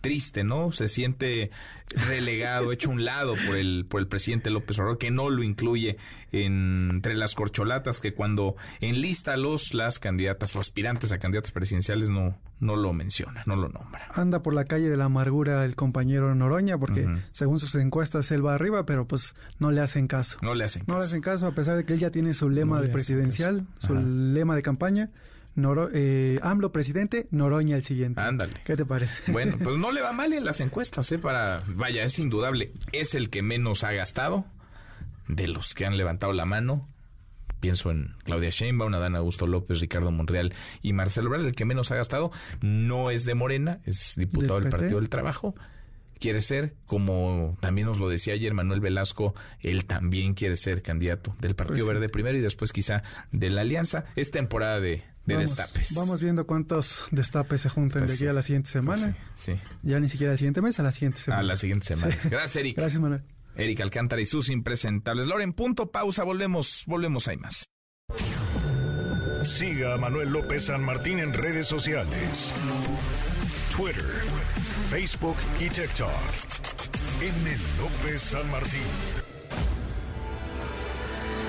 triste, ¿no? Se siente relegado, hecho un lado por el, por el presidente López Obrador, que no lo incluye entre las corcholatas, que cuando enlista los, las candidatas, los aspirantes a candidatas presidenciales, no, no lo menciona, no lo nombra. Anda por la calle de la amargura el compañero Noroña, porque según sus encuestas él va arriba, pero pues no le hacen caso. No le hacen caso. No le hacen caso, a pesar de que él ya tiene su lema de presidencial, su lema de campaña Noro, eh, AMLO presidente, Noroña el siguiente. Ándale. ¿Qué te parece? Bueno, pues no le va mal en las encuestas, ¿eh? Para, vaya, es indudable. Es el que menos ha gastado de los que han levantado la mano. Pienso en Claudia Sheinbaum, Adán Augusto López, Ricardo Monreal y Marcelo Ebrard. El que menos ha gastado no es de Morena, es diputado del Partido del Trabajo quiere ser, como también nos lo decía ayer Manuel Velasco, él también quiere ser candidato del Partido pues Verde primero y después quizá de la Alianza. Es temporada de, destapes. Vamos viendo cuántos destapes se juntan de pues aquí a la siguiente pues semana. sí, Ya ni siquiera el siguiente mes, a la siguiente semana. A la siguiente semana. Gracias, Eric. Gracias, Manuel. Eric Alcántara y sus impresentables. Loren, punto, pausa, volvemos, volvemos, hay más. Siga a Manuel López San Martín en redes sociales. Twitter, Facebook y TikTok. M. López San Martín.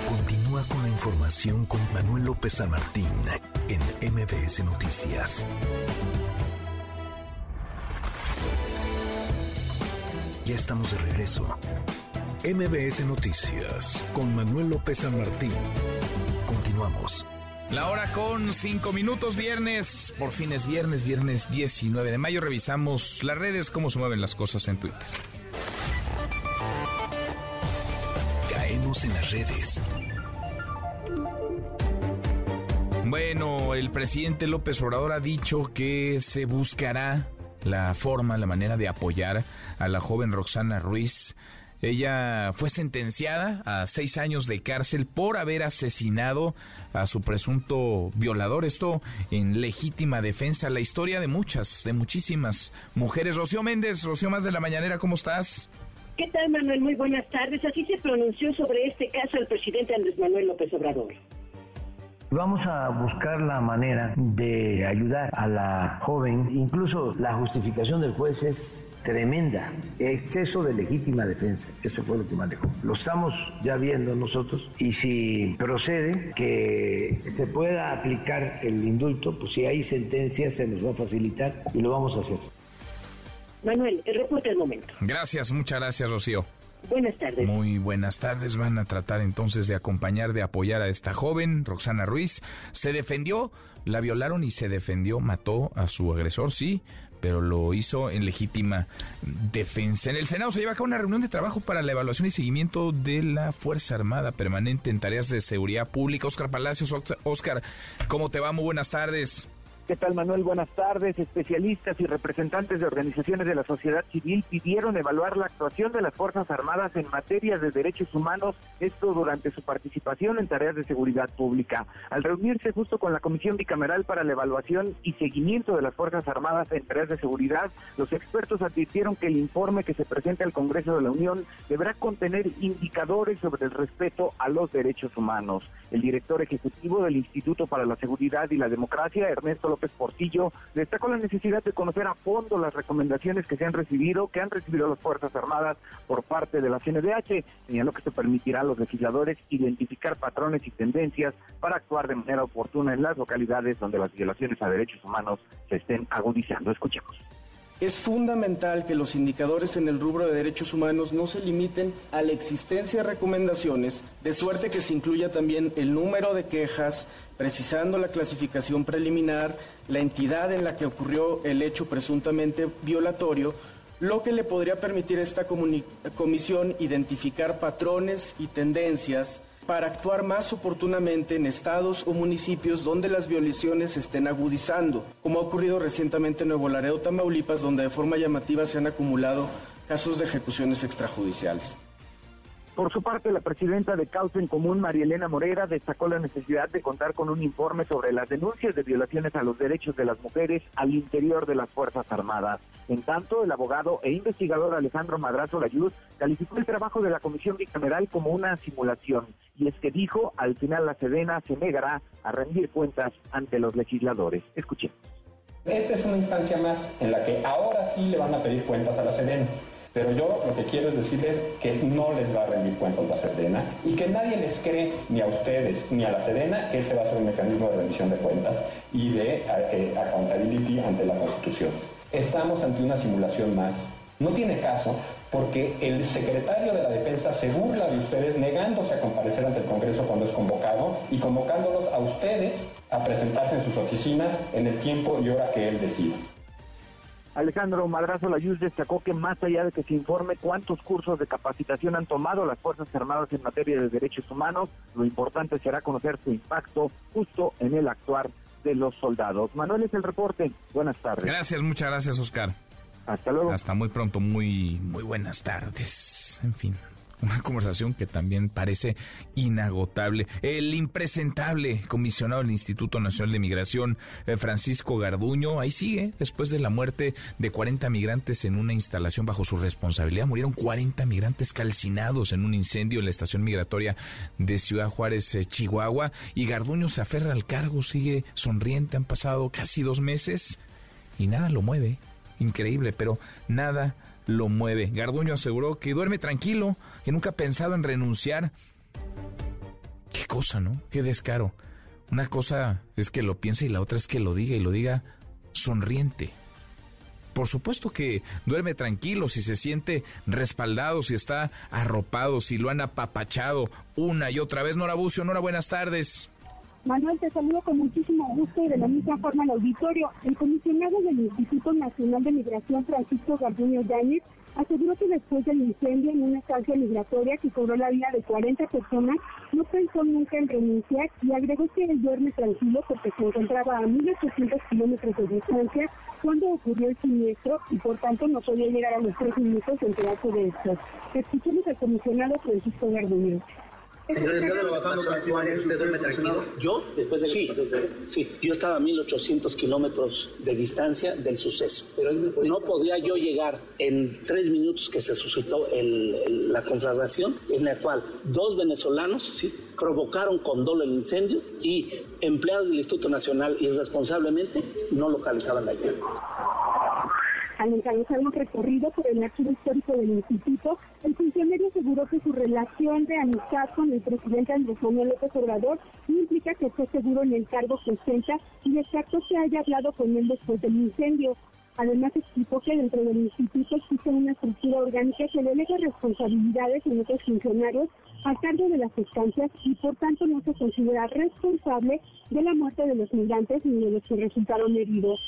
Continúa con la información con Manuel López San Martín en MBS Noticias. Ya estamos de regreso. MBS Noticias con Manuel López San Martín. Continuamos. La hora con cinco minutos, viernes, por fin es viernes, viernes 19 de mayo. Revisamos las redes, cómo se mueven las cosas en Twitter. Caemos en las redes. Bueno, el presidente López Obrador ha dicho que se buscará la forma, la manera de apoyar a la joven Roxana Ruiz. Ella fue sentenciada a seis años de cárcel por haber asesinado a su presunto violador. Esto en legítima defensa. La historia de muchas, de muchísimas mujeres. Rocío Méndez, Rocío Más de la Mañanera, ¿cómo estás? ¿Qué tal, Manuel? Muy buenas tardes. Así se pronunció sobre este caso el presidente Andrés Manuel López Obrador. Vamos a buscar la manera de ayudar a la joven. Incluso la justificación del juez es tremenda, exceso de legítima defensa. Eso fue lo que más dejó. Lo estamos ya viendo nosotros y si procede que se pueda aplicar el indulto, pues si hay sentencia se nos va a facilitar y lo vamos a hacer. Manuel, el reporte momento. Gracias, muchas gracias, Rocío. Buenas tardes. Muy buenas tardes. Van a tratar entonces de acompañar, de apoyar a esta joven, Roxana Ruiz. Se defendió, la violaron y se defendió, mató a su agresor, sí, pero lo hizo en legítima defensa. En el Senado se lleva a cabo una reunión de trabajo para la evaluación y seguimiento de la Fuerza Armada Permanente en tareas de seguridad pública. Oscar Palacios, Oscar, ¿cómo te va? Muy buenas tardes. ¿Qué tal, Manuel? Buenas tardes. Especialistas y representantes de organizaciones de la sociedad civil pidieron evaluar la actuación de las Fuerzas Armadas en materia de derechos humanos, esto durante su participación en tareas de seguridad pública. Al reunirse justo con la Comisión Bicameral para la Evaluación y Seguimiento de las Fuerzas Armadas en tareas de seguridad, los expertos advirtieron que el informe que se presenta al Congreso de la Unión deberá contener indicadores sobre el respeto a los derechos humanos. El director ejecutivo del Instituto para la Seguridad y la Democracia, Ernesto López Portillo, destacó la necesidad de conocer a fondo las recomendaciones que se han recibido, que han recibido las Fuerzas Armadas por parte de la CNDH. Señaló que esto permitirá a los legisladores identificar patrones y tendencias para actuar de manera oportuna en las localidades donde las violaciones a derechos humanos se estén agudizando. Escuchemos. Es fundamental que los indicadores en el rubro de derechos humanos no se limiten a la existencia de recomendaciones, de suerte que se incluya también el número de quejas, precisando la clasificación preliminar, la entidad en la que ocurrió el hecho presuntamente violatorio, lo que le podría permitir a esta comisión identificar patrones y tendencias para actuar más oportunamente en estados o municipios donde las violaciones se estén agudizando, como ha ocurrido recientemente en Nuevo Laredo, Tamaulipas, donde de forma llamativa se han acumulado casos de ejecuciones extrajudiciales. Por su parte, la presidenta de Causa en Común, María Elena Morera, destacó la necesidad de contar con un informe sobre las denuncias de violaciones a los derechos de las mujeres al interior de las Fuerzas Armadas. En tanto, el abogado e investigador Alejandro Madrazo Layuz calificó el trabajo de la Comisión Bicameral como una simulación y es que dijo, al final la Sedena se negará a rendir cuentas ante los legisladores. Escuchen. Esta es una instancia más en la que ahora sí le van a pedir cuentas a la Sedena. Pero yo lo que quiero es decirles que no les va a rendir cuentas la Sedena y que nadie les cree, ni a ustedes ni a la Sedena, que este va a ser un mecanismo de rendición de cuentas y de accountability ante la Constitución. Estamos ante una simulación más no tiene caso porque el secretario de la Defensa se burla de ustedes negándose a comparecer ante el Congreso cuando es convocado y convocándolos a ustedes a presentarse en sus oficinas en el tiempo y hora que él decida. Alejandro Madrazo Layuz destacó que más allá de que se informe cuántos cursos de capacitación han tomado las Fuerzas Armadas en materia de derechos humanos, lo importante será conocer su impacto justo en el actuar de los soldados. Manuel es el reporte. Buenas tardes. Gracias, muchas gracias, Oscar. Hasta luego. Hasta muy pronto, muy, muy buenas tardes. En fin, una conversación que también parece inagotable. El impresentable comisionado del Instituto Nacional de Migración, eh, Francisco Garduño, ahí sigue, después de la muerte de 40 migrantes en una instalación bajo su responsabilidad. Murieron 40 migrantes calcinados en un incendio en la estación migratoria de Ciudad Juárez, eh, Chihuahua. Y Garduño se aferra al cargo, sigue sonriente. Han pasado casi dos meses y nada lo mueve increíble, pero nada lo mueve. Garduño aseguró que duerme tranquilo, que nunca ha pensado en renunciar. Qué cosa, ¿no? Qué descaro. Una cosa es que lo piense y la otra es que lo diga y lo diga sonriente. Por supuesto que duerme tranquilo si se siente respaldado, si está arropado, si lo han apapachado una y otra vez. Nora Bucio, Nora, buenas tardes. Manuel, te saludo con muchísimo gusto y de la misma forma al auditorio. El comisionado del Instituto Nacional de Migración, Francisco Garduño Yáñez, aseguró que después del incendio en una estancia migratoria que cobró la vida de 40 personas, no pensó nunca en renunciar y agregó que él duerme tranquilo porque se encontraba a 1.800 kilómetros de distancia cuando ocurrió el siniestro y por tanto no podía llegar a los tres minutos enterarse de esto. Escuchemos al comisionado Francisco Garduño. Yo, después de sí, sí, yo estaba a 1800 kilómetros de distancia del suceso. Pero no podía yo llegar en tres minutos que se suscitó la conflagración, en la cual dos venezolanos ¿sí? provocaron con dolo el incendio y empleados del Instituto Nacional irresponsablemente no localizaban la llama. Al encabezar un recorrido por el archivo histórico del instituto, el funcionario aseguró que su relación de amistad con el presidente Andrés Manuel López Obrador implica que esté seguro en el cargo que ostenta y destacó que haya hablado con él después del incendio. Además explicó que dentro del instituto existe una estructura orgánica que delega responsabilidades en otros funcionarios a cargo de las estancias y por tanto no se considera responsable de la muerte de los migrantes ni de los que resultaron heridos.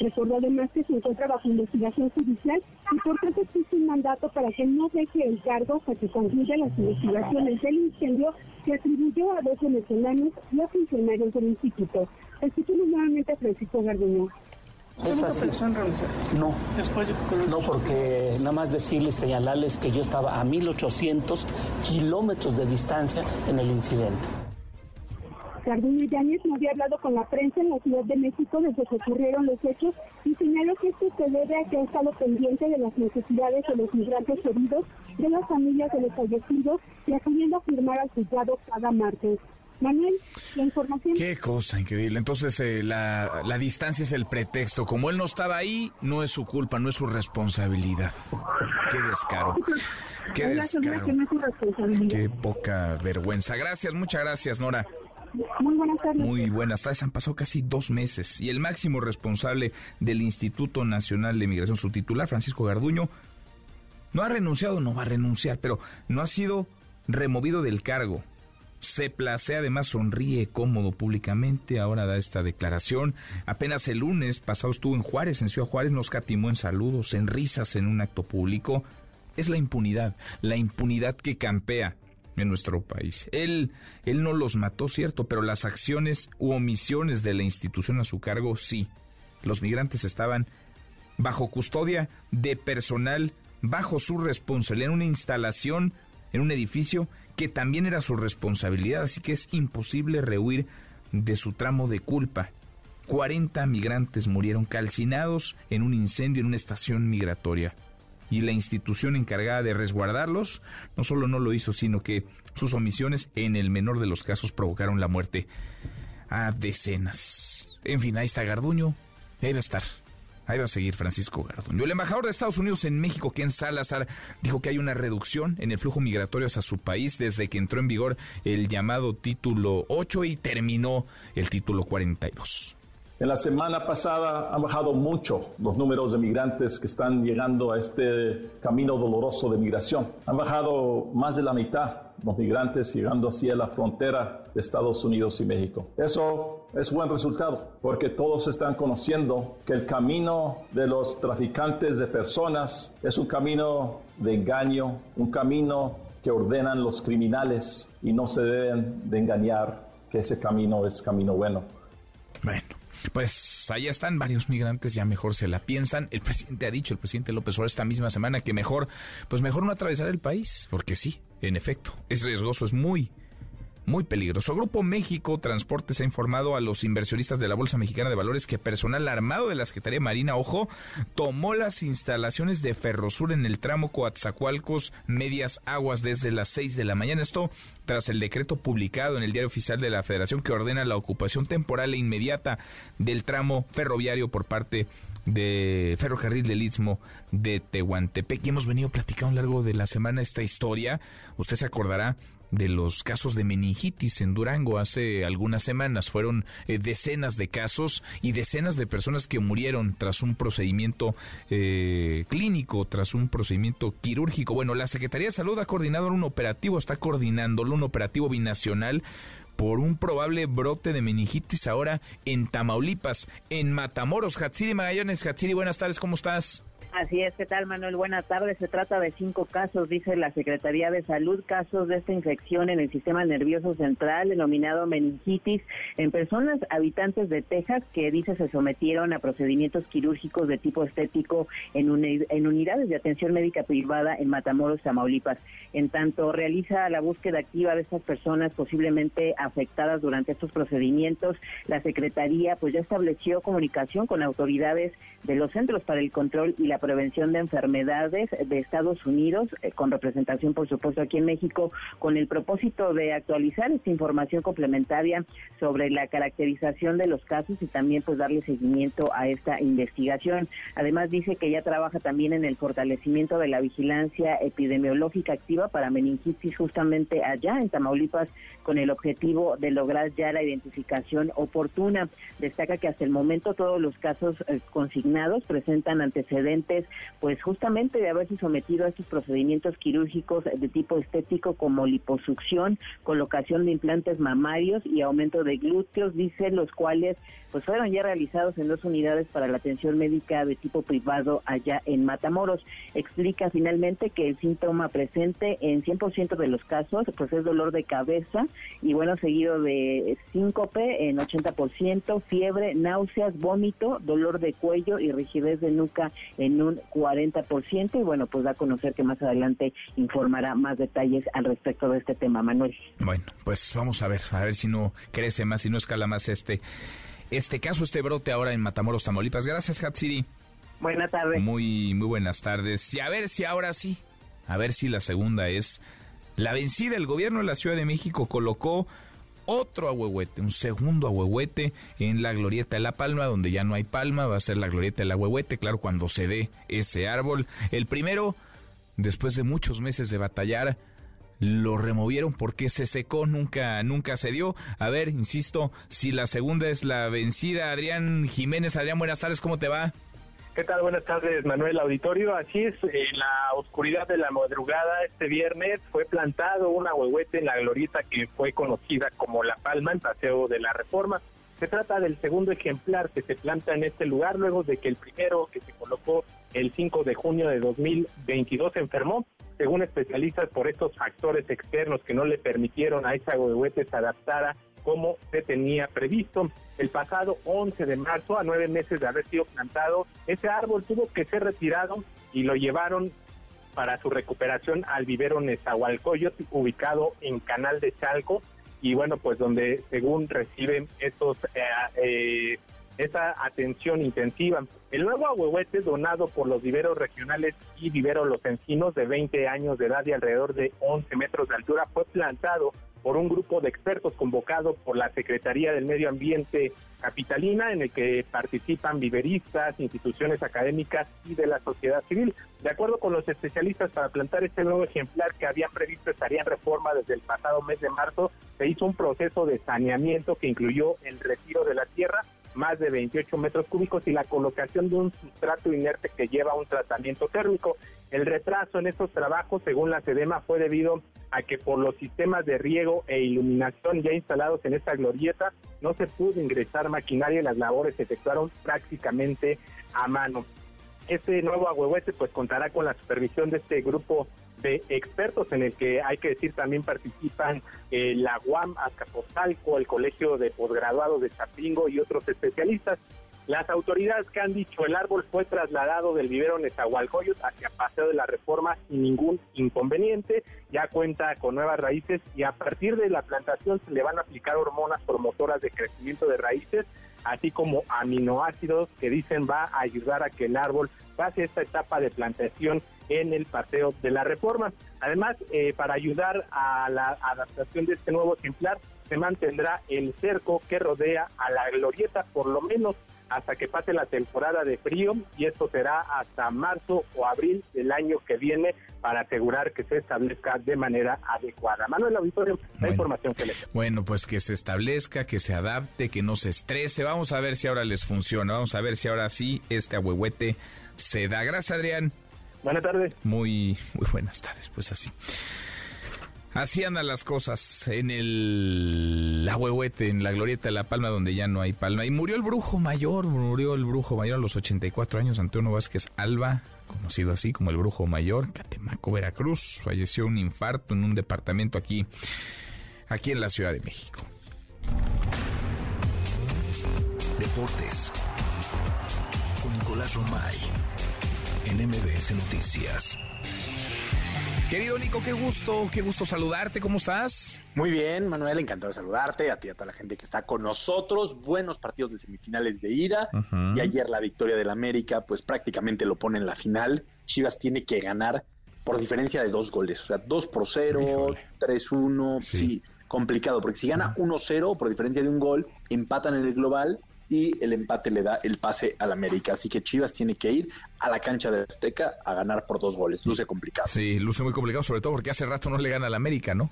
Recordó además que se encuentra bajo investigación judicial y por tanto existe un mandato para que no deje el cargo hasta que concluya las investigaciones del incendio que atribuyó a dos venezolanos y a funcionarios del instituto. Escuchemos nuevamente a Francisco Garduño. Es fácil. No, no, porque nada más decirles, señalarles que yo estaba a 1800 kilómetros de distancia en el incidente. Garduño Yáñez no había hablado con la prensa en la Ciudad de México desde que ocurrieron los hechos y señaló que esto se debe a que ha estado pendiente de las necesidades de los migrantes heridos, de las familias de los fallecidos y acudiendo a firmar al juzgado cada martes. Manuel, la información. Qué cosa increíble. Entonces, eh, la, la, distancia es el pretexto. Como él no estaba ahí, no es su culpa, no es su responsabilidad. Qué descaro. Qué descaro. Qué poca vergüenza. Gracias, muchas gracias, Nora. Muy buenas tardes. Muy buenas tardes. Han pasado casi dos meses y el máximo responsable del Instituto Nacional de Migración, su titular, Francisco Garduño, no ha renunciado, no va a renunciar, pero no ha sido removido del cargo se place, además sonríe cómodo públicamente, ahora da esta declaración. Apenas el lunes pasado estuvo en Juárez, en Ciudad Juárez, nos catimó en saludos, en risas en un acto público. Es la impunidad, la impunidad que campea en nuestro país. Él, él no los mató, cierto, pero las acciones u omisiones de la institución a su cargo, sí. Los migrantes estaban bajo custodia de personal, bajo su responsabilidad, en una instalación, en un edificio que también era su responsabilidad, así que es imposible rehuir de su tramo de culpa. 40 migrantes murieron calcinados en un incendio en una estación migratoria. Y la institución encargada de resguardarlos no solo no lo hizo, sino que sus omisiones en el menor de los casos provocaron la muerte a decenas. En fin, ahí está Garduño, debe estar Ahí va a seguir Francisco Garduño. El embajador de Estados Unidos en México, Ken Salazar, dijo que hay una reducción en el flujo migratorio hacia su país desde que entró en vigor el llamado título 8 y terminó el título 42. En la semana pasada han bajado mucho los números de migrantes que están llegando a este camino doloroso de migración. Han bajado más de la mitad los migrantes llegando hacia la frontera de Estados Unidos y México. Eso es buen resultado porque todos están conociendo que el camino de los traficantes de personas es un camino de engaño, un camino que ordenan los criminales y no se deben de engañar que ese camino es camino bueno. Pues ahí están varios migrantes, ya mejor se la piensan. El presidente ha dicho, el presidente López Obrador esta misma semana que mejor, pues mejor no atravesar el país, porque sí, en efecto, es riesgoso, es muy, muy peligroso. Grupo México Transportes ha informado a los inversionistas de la Bolsa Mexicana de Valores que personal armado de la Secretaría Marina, ojo, tomó las instalaciones de Ferrosur en el tramo Coatzacoalcos Medias Aguas desde las 6 de la mañana. Esto tras el decreto publicado en el Diario Oficial de la Federación que ordena la ocupación temporal e inmediata del tramo ferroviario por parte de Ferrocarril del Istmo de Tehuantepec. Y hemos venido platicando a lo largo de la semana esta historia. Usted se acordará de los casos de meningitis en Durango hace algunas semanas. Fueron eh, decenas de casos y decenas de personas que murieron tras un procedimiento eh, clínico, tras un procedimiento quirúrgico. Bueno, la Secretaría de Salud ha coordinado un operativo, está coordinándolo, un operativo binacional por un probable brote de meningitis ahora en Tamaulipas, en Matamoros. Hatsiri Magallanes, Hatsiri, buenas tardes, ¿cómo estás? Así es, ¿qué tal Manuel? Buenas tardes. Se trata de cinco casos, dice la Secretaría de Salud, casos de esta infección en el sistema nervioso central, denominado meningitis, en personas habitantes de Texas que, dice, se sometieron a procedimientos quirúrgicos de tipo estético en, unidades de atención médica privada en Matamoros, Tamaulipas. En tanto, realiza la búsqueda activa de estas personas posiblemente afectadas durante estos procedimientos. La Secretaría, pues, ya estableció comunicación con autoridades de los Centros para el Control y la Prevención de Enfermedades de Estados Unidos, eh, con representación, por supuesto, aquí en México, con el propósito de actualizar esta información complementaria sobre la caracterización de los casos y también pues darle seguimiento a esta investigación. Además dice que ya trabaja también en el fortalecimiento de la vigilancia epidemiológica activa para meningitis justamente allá en Tamaulipas con el objetivo de lograr ya la identificación oportuna. Destaca que hasta el momento todos los casos eh, consignados presentan antecedentes pues justamente de haberse sometido a estos procedimientos quirúrgicos de tipo estético como liposucción, colocación de implantes mamarios y aumento de glúteos, dice, los cuales pues fueron ya realizados en dos unidades para la atención médica de tipo privado allá en Matamoros. Explica finalmente que el síntoma presente en 100% de los casos pues es dolor de cabeza y bueno, seguido de síncope en 80%, fiebre, náuseas, vómito, dolor de cuello y rigidez de nuca en un 40% y bueno, pues da a conocer que más adelante informará más detalles al respecto de este tema, Manuel. Bueno, pues vamos a ver, a ver si no crece más, si no escala más este este caso, este brote ahora en Matamoros, Tamaulipas. Gracias, Hatsiri. Buenas tardes. Muy, muy buenas tardes. Y a ver si ahora sí, a ver si la segunda es la vencida. El gobierno de la Ciudad de México colocó otro ahuehuete, un segundo ahuehuete en la glorieta de la palma, donde ya no hay palma, va a ser la glorieta del ahuehuete, claro, cuando se dé ese árbol. El primero, después de muchos meses de batallar, lo removieron porque se secó, nunca, nunca se dio. A ver, insisto, si la segunda es la vencida, Adrián Jiménez, Adrián, buenas tardes, ¿cómo te va? Buenas tardes, Manuel Auditorio. Así es, en la oscuridad de la madrugada este viernes fue plantado un ahuehuete en la glorieta que fue conocida como La Palma, en Paseo de la Reforma. Se trata del segundo ejemplar que se planta en este lugar luego de que el primero que se colocó el 5 de junio de 2022 se enfermó según especialistas, por estos factores externos que no le permitieron a esa huehuete se adaptara como se tenía previsto. El pasado 11 de marzo, a nueve meses de haber sido plantado, ese árbol tuvo que ser retirado y lo llevaron para su recuperación al vivero Nezahualcóyotl, ubicado en Canal de Chalco, y bueno, pues donde según reciben estos eh, eh, esa atención intensiva. El nuevo ahuehuete donado por los viveros regionales y viveros Los Encinos de 20 años de edad y alrededor de 11 metros de altura fue plantado por un grupo de expertos convocado por la Secretaría del Medio Ambiente Capitalina, en el que participan viveristas, instituciones académicas y de la sociedad civil. De acuerdo con los especialistas, para plantar este nuevo ejemplar que habían previsto estaría en reforma desde el pasado mes de marzo, se hizo un proceso de saneamiento que incluyó el retiro de la tierra, más de 28 metros cúbicos y la colocación de un sustrato inerte que lleva un tratamiento térmico. El retraso en estos trabajos, según la SEDEMA, fue debido a que por los sistemas de riego e iluminación ya instalados en esta glorieta no se pudo ingresar maquinaria y las labores se efectuaron prácticamente a mano. Este nuevo agüehuete pues contará con la supervisión de este grupo de expertos en el que hay que decir también participan eh, la UAM Azcapotzalco, el Colegio de Posgraduados de Chapingo y otros especialistas. Las autoridades que han dicho el árbol fue trasladado del vivero Nezahualcóyotl hacia Paseo de la Reforma sin ningún inconveniente, ya cuenta con nuevas raíces y a partir de la plantación se le van a aplicar hormonas promotoras de crecimiento de raíces, así como aminoácidos que dicen va a ayudar a que el árbol pase esta etapa de plantación en el Paseo de la Reforma. Además, eh, para ayudar a la adaptación de este nuevo ejemplar, se mantendrá el cerco que rodea a la glorieta por lo menos hasta que pase la temporada de frío y esto será hasta marzo o abril del año que viene para asegurar que se establezca de manera adecuada. Manuel Auditorio, la información que le Bueno, pues que se establezca, que se adapte, que no se estrese. Vamos a ver si ahora les funciona. Vamos a ver si ahora sí este ahuehuete se da. Gracias, Adrián. Buenas tardes. Muy, muy buenas tardes, pues así. Así andan las cosas en el Ahuehuete, en la glorieta de La Palma, donde ya no hay palma. Y murió el brujo mayor, murió el brujo mayor a los 84 años, Antonio Vázquez Alba, conocido así como el brujo mayor, Catemaco, Veracruz. Falleció un infarto en un departamento aquí, aquí en la Ciudad de México. Deportes. Con Nicolás Romay. En MBS Noticias. Querido Nico, qué gusto, qué gusto saludarte, ¿cómo estás? Muy bien, Manuel, encantado de saludarte, a ti y a toda la gente que está con nosotros. Buenos partidos de semifinales de ida y ayer la victoria del América, pues prácticamente lo pone en la final. Chivas tiene que ganar por diferencia de dos goles, o sea, 2 por 0, 3-1, sí. complicado, porque si gana 1-0 por diferencia de un gol, empatan en el global y el empate le da el pase al América. Así que Chivas tiene que ir a la cancha de Azteca a ganar por dos goles. Luce complicado. Sí, luce muy complicado, sobre todo porque hace rato no le gana al América, ¿no?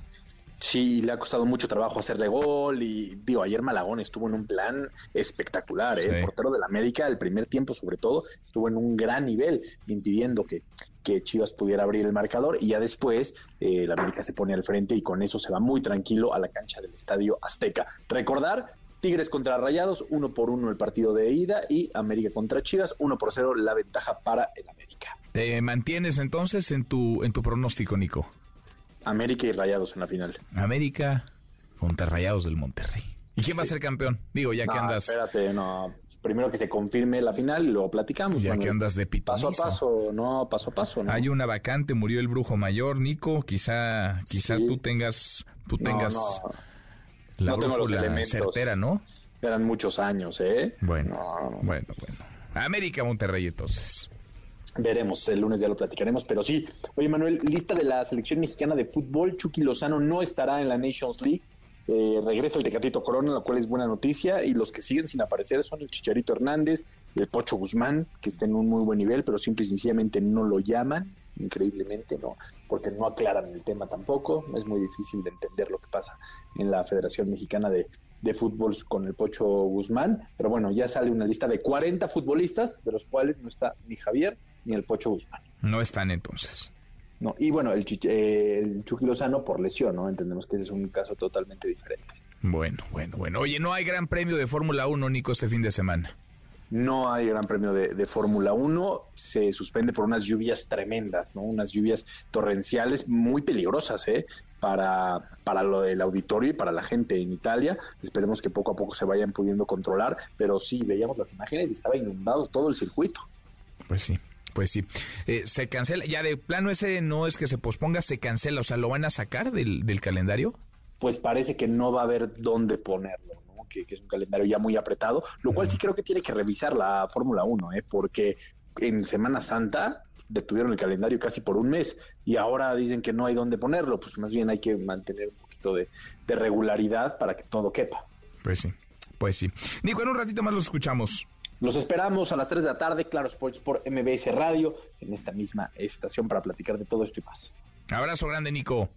Sí, le ha costado mucho trabajo hacerle gol y digo, ayer Malagón estuvo en un plan espectacular, ¿eh? el portero del América, el primer tiempo sobre todo, estuvo en un gran nivel, impidiendo que, que Chivas pudiera abrir el marcador y ya después eh, el América se pone al frente y con eso se va muy tranquilo a la cancha del Estadio Azteca. Recordar, Tigres contra Rayados, uno por uno el partido de ida y América contra Chivas, uno por cero la ventaja para el América. ¿Te mantienes entonces en tu, en tu pronóstico, Nico? América y Rayados en la final. América contra Rayados del Monterrey. ¿Y quién va a ser campeón? Digo, ya que andas. Espérate, no. Primero que se confirme la final y luego platicamos. Ya que andas de pitonizo. Paso a paso, no, paso a paso. ¿no? Hay una vacante, murió el brujo mayor, Nico. Quizá, quizá tú tengas, tú tengas la no certera, ¿no? Eran muchos años, ¿eh? Bueno, bueno, bueno. América Monterrey entonces. Veremos, el lunes ya lo platicaremos, pero sí. Oye, Manuel, lista de la selección mexicana de fútbol. Chucky Lozano no estará en la Nations League. Eh, regresa el Tecatito Corona, lo cual es buena noticia. Y los que siguen sin aparecer son el Chicharito Hernández, el Pocho Guzmán, que está en un muy buen nivel, pero simple y sencillamente no lo llaman. Increíblemente, no, porque no aclaran el tema tampoco. Es muy difícil de entender lo que pasa en la Federación Mexicana de, de Fútbol con el Pocho Guzmán. Pero bueno, ya sale una lista de 40 futbolistas, de los cuales no está ni Javier ni el Pocho Guzmán. No están entonces. No, y bueno, el, eh, el Chucky Lozano por lesión, ¿no? Entendemos que ese es un caso totalmente diferente. Bueno, bueno, bueno. Oye, no hay gran premio de Fórmula 1, Nico, este fin de semana. No hay gran premio de, Fórmula 1, se suspende por unas lluvias tremendas, ¿no? Unas lluvias torrenciales muy peligrosas, ¿eh? Para, para lo del auditorio y para la gente en Italia. Esperemos que poco a poco se vayan pudiendo controlar, pero sí, veíamos las imágenes y estaba inundado todo el circuito. Pues sí, pues sí. Eh, se cancela, ya de plano ese no es que se posponga, se cancela, o sea, ¿lo van a sacar del, calendario? Pues parece que no va a haber dónde ponerlo, ¿no? Que, es un calendario ya muy apretado, lo cual sí creo que tiene que revisar la Fórmula 1, ¿eh? Porque en Semana Santa detuvieron el calendario casi por un mes y ahora dicen que no hay dónde ponerlo, pues más bien hay que mantener un poquito de, de regularidad para que todo quepa. Pues sí, pues sí. Nico, en un ratito más lo escuchamos. Los esperamos a las 3 de la tarde, Claro Sports por MBS Radio, en esta misma estación para platicar de todo esto y más. Abrazo grande, Nico.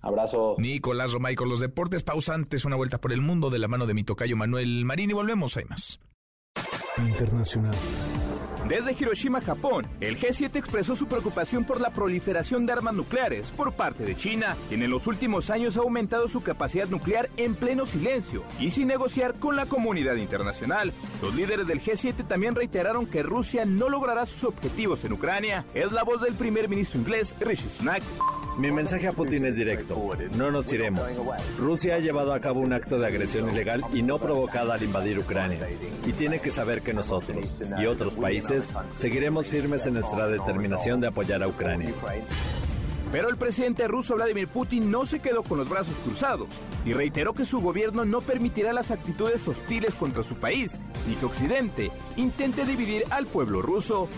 Abrazo. Nicolás Romay con los deportes pausantes, una vuelta por el mundo de la mano de mi tocayo Manuel Marín y volvemos, hay más. Internacional. Desde Hiroshima, Japón, el G7 expresó su preocupación por la proliferación de armas nucleares por parte de China, quien en los últimos años ha aumentado su capacidad nuclear en pleno silencio y sin negociar con la comunidad internacional. Los líderes del G7 también reiteraron que Rusia no logrará sus objetivos en Ucrania. Es la voz del primer ministro inglés, Rishi Sunak. Mi mensaje a Putin es directo. No nos iremos. Rusia ha llevado a cabo un acto de agresión ilegal y no provocada al invadir Ucrania. Y tiene que saber que nosotros y otros países seguiremos firmes en nuestra determinación de apoyar a Ucrania. Pero el presidente ruso Vladimir Putin no se quedó con los brazos cruzados y reiteró que su gobierno no permitirá las actitudes hostiles contra su país, ni que Occidente intente dividir al pueblo ruso.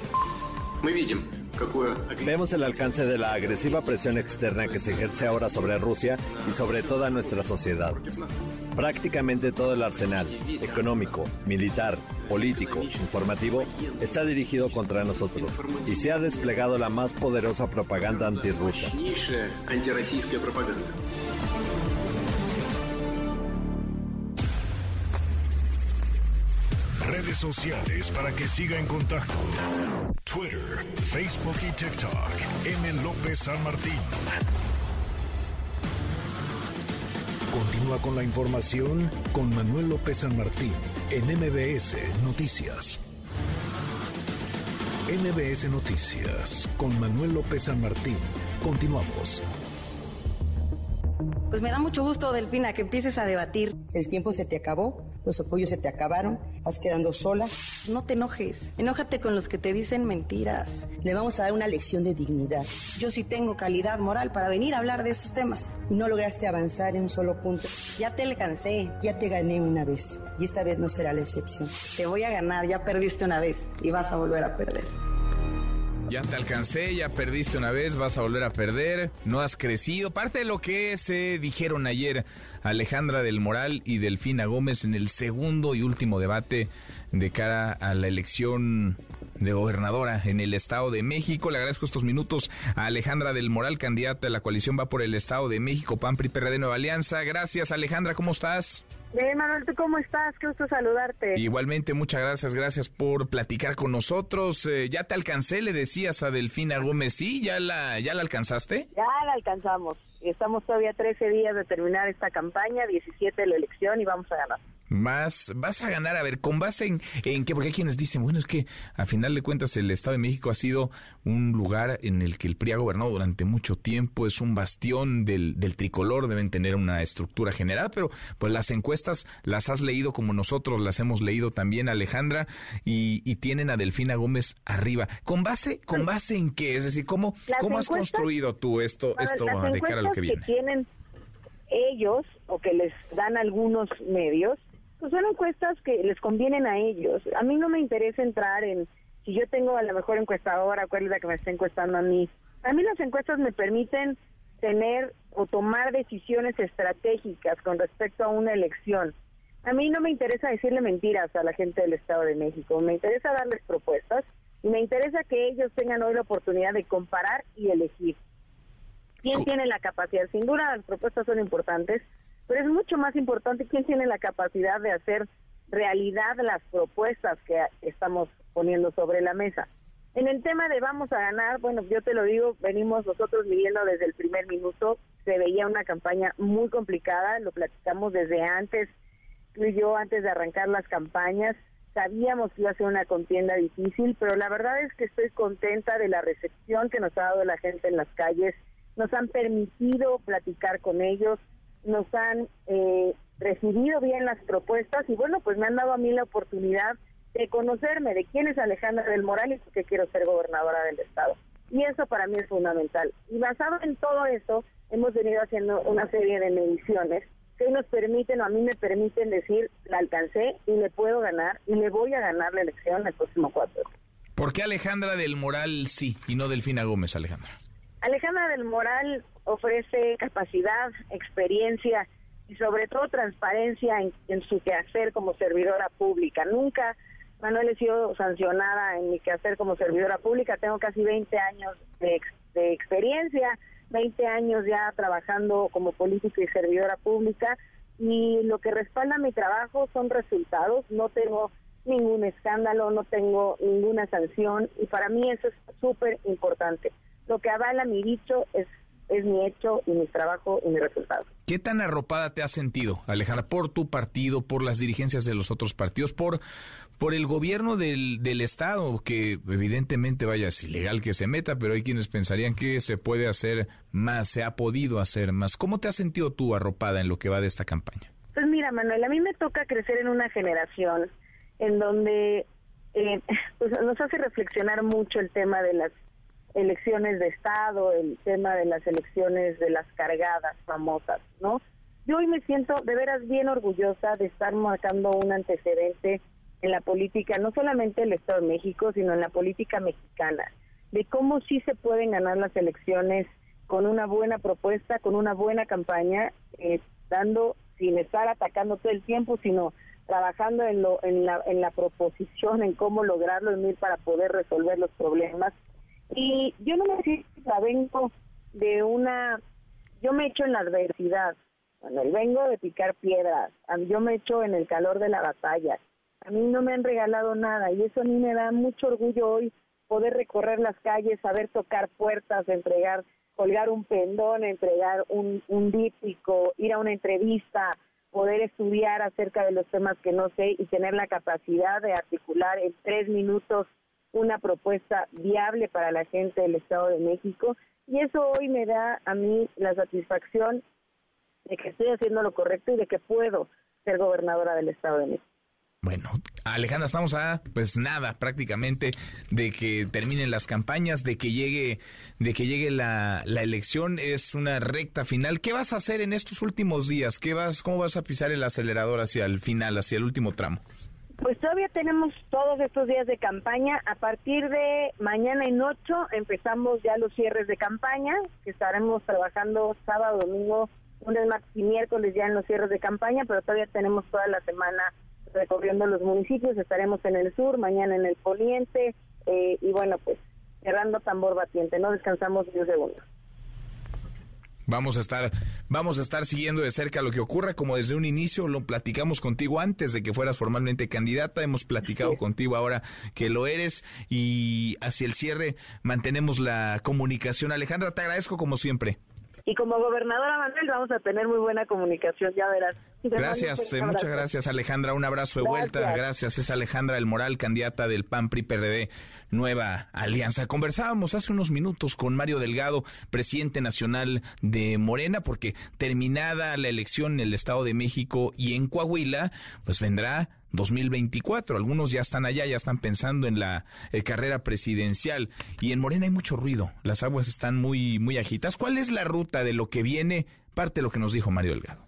Vemos el alcance de la agresiva presión externa que se ejerce ahora sobre Rusia y sobre toda nuestra sociedad. Prácticamente todo el arsenal, económico, militar, político, informativo, está dirigido contra nosotros y se ha desplegado la más poderosa propaganda antirrusa. Redes sociales para que siga en contacto: Twitter, Facebook y TikTok. M. López San Martín. Continúa con la información con Manuel López San Martín en MBS Noticias. MBS Noticias con Manuel López San Martín. Continuamos. Pues me da mucho gusto, Delfina, que empieces a debatir. El tiempo se te acabó, los apoyos se te acabaron, vas quedando sola. No te enojes, enójate con los que te dicen mentiras. Le vamos a dar una lección de dignidad. Yo sí tengo calidad moral para venir a hablar de esos temas. Y no lograste avanzar en un solo punto. Ya te le cansé. Ya te gané una vez, y esta vez no será la excepción. Te voy a ganar, ya perdiste una vez, y vas a volver a perder. Ya te alcancé, ya perdiste una vez, vas a volver a perder, no has crecido. Parte de lo que se dijeron ayer Alejandra del Moral y Delfina Gómez en el segundo y último debate de cara a la elección de gobernadora en el Estado de México. Le agradezco estos minutos a Alejandra del Moral, candidata de la coalición Va por el Estado de México, PAN, PRI, PRD, Nueva Alianza. Gracias, Alejandra, ¿cómo estás? Bien, Manuel, ¿tú cómo estás? Qué gusto saludarte. Igualmente, muchas gracias, gracias por platicar con nosotros. Eh, ya te alcancé, le decías a Delfina Gómez, ¿sí? ¿Ya la, ya la alcanzaste? Ya la alcanzamos. Estamos todavía 13 días de terminar esta campaña, 17 de la elección y vamos a ganar. Más, vas a ganar, a ver, ¿con base en, en qué? Porque hay quienes dicen, bueno, es que a final de cuentas el Estado de México ha sido un lugar en el que el PRI ha gobernado durante mucho tiempo, es un bastión del, del tricolor, deben tener una estructura general, pero pues las encuestas las has leído como nosotros las hemos leído también, Alejandra, y, y tienen a Delfina Gómez arriba. ¿Con base, con base en qué? Es decir, ¿cómo, cómo has construido tú esto, esto de cara a lo que viene? Que tienen ellos o que les dan algunos medios pues son encuestas que les convienen a ellos. A mí no me interesa entrar en si yo tengo a la mejor encuestadora, cuál es la que me está encuestando a mí. A mí las encuestas me permiten tener o tomar decisiones estratégicas con respecto a una elección. A mí no me interesa decirle mentiras a la gente del Estado de México, me interesa darles propuestas y me interesa que ellos tengan hoy la oportunidad de comparar y elegir. ¿Quién tiene la capacidad? Sin duda las propuestas son importantes, pero es mucho más importante quién tiene la capacidad de hacer realidad las propuestas que estamos poniendo sobre la mesa. En el tema de vamos a ganar, bueno, yo te lo digo, venimos nosotros viviendo desde el primer minuto, se veía una campaña muy complicada, lo platicamos desde antes, tú y yo antes de arrancar las campañas, sabíamos que iba a ser una contienda difícil, pero la verdad es que estoy contenta de la recepción que nos ha dado la gente en las calles, nos han permitido platicar con ellos, nos han eh, recibido bien las propuestas y bueno, pues me han dado a mí la oportunidad de conocerme de quién es Alejandra del Moral y por qué quiero ser gobernadora del estado. Y eso para mí es fundamental. Y basado en todo eso, hemos venido haciendo una serie de mediciones que nos permiten, o a mí me permiten decir, la alcancé y le puedo ganar y le voy a ganar la elección el próximo 4. ¿Por qué Alejandra del Moral sí y no Delfina Gómez, Alejandra? Alejandra del Moral ofrece capacidad, experiencia y sobre todo transparencia en, su quehacer como servidora pública. Nunca, Manuel, he sido sancionada en mi quehacer como servidora pública. Tengo casi 20 años de, de experiencia, 20 años ya trabajando como política y servidora pública y lo que respalda mi trabajo son resultados. No tengo ningún escándalo, no tengo ninguna sanción y para mí eso es súper importante lo que avala mi dicho es, es mi hecho y mi trabajo y mi resultado. ¿Qué tan arropada te has sentido, Alejandra, por tu partido, por las dirigencias de los otros partidos, por, por el gobierno del, del Estado, que evidentemente vaya, es ilegal que se meta, pero hay quienes pensarían que se puede hacer más, se ha podido hacer más. ¿Cómo te has sentido tú arropada en lo que va de esta campaña? Pues mira, Manuel, a mí me toca crecer en una generación en donde eh, pues nos hace reflexionar mucho el tema de las elecciones de Estado, el tema de las elecciones de las cargadas famosas, ¿no? Yo hoy me siento de veras bien orgullosa de estar marcando un antecedente en la política, no solamente del Estado de México, sino en la política mexicana, de cómo sí se pueden ganar las elecciones con una buena propuesta, con una buena campaña, eh, dando sin estar atacando todo el tiempo, sino trabajando en, lo, en, la, en la proposición, en cómo lograrlo, en ir para poder resolver los problemas y yo no me siento, vengo de una, yo me echo en la adversidad, bueno, vengo de picar piedras, yo me echo en el calor de la batalla, a mí no me han regalado nada y eso a mí me da mucho orgullo hoy poder recorrer las calles, saber tocar puertas, entregar, colgar un pendón, entregar un, un díptico, ir a una entrevista, poder estudiar acerca de los temas que no sé y tener la capacidad de articular en tres minutos una propuesta viable para la gente del Estado de México y eso hoy me da a mí la satisfacción de que estoy haciendo lo correcto y de que puedo ser gobernadora del Estado de México. Bueno, Alejandra, estamos a pues nada prácticamente de que terminen las campañas, de que llegue, de que llegue la, elección, es una recta final. ¿Qué vas a hacer en estos últimos días? ¿Qué vas, cómo vas a pisar el acelerador hacia el final, hacia el último tramo? Pues todavía tenemos todos estos días de campaña. A partir de mañana en 8 empezamos ya los cierres de campaña, que estaremos trabajando sábado, domingo, lunes, martes y miércoles ya en los cierres de campaña, pero todavía tenemos toda la semana recorriendo los municipios. Estaremos en el sur, mañana en el poniente, eh, y bueno, pues cerrando tambor batiente, no descansamos ni un segundo. Vamos a estar, vamos a estar siguiendo de cerca lo que ocurra, como desde un inicio lo platicamos contigo antes de que fueras formalmente candidata, hemos platicado contigo ahora que lo eres y hacia el cierre mantenemos la comunicación. Alejandra, te agradezco como siempre. Y como gobernadora Manuel vamos a tener muy buena comunicación, ya verás. Gracias, eh, muchas gracias Alejandra, un abrazo de vuelta, gracias. Es Alejandra El Moral, candidata del PAN PRI PRD Nueva Alianza. Conversábamos hace unos minutos con Mario Delgado, presidente nacional de Morena, porque terminada la elección en el Estado de México y en Coahuila, pues vendrá 2024. Algunos ya están allá, ya están pensando en la eh, carrera presidencial. Y en Morena hay mucho ruido. Las aguas están muy, muy agitas. ¿Cuál es la ruta de lo que viene? Parte de lo que nos dijo Mario Delgado.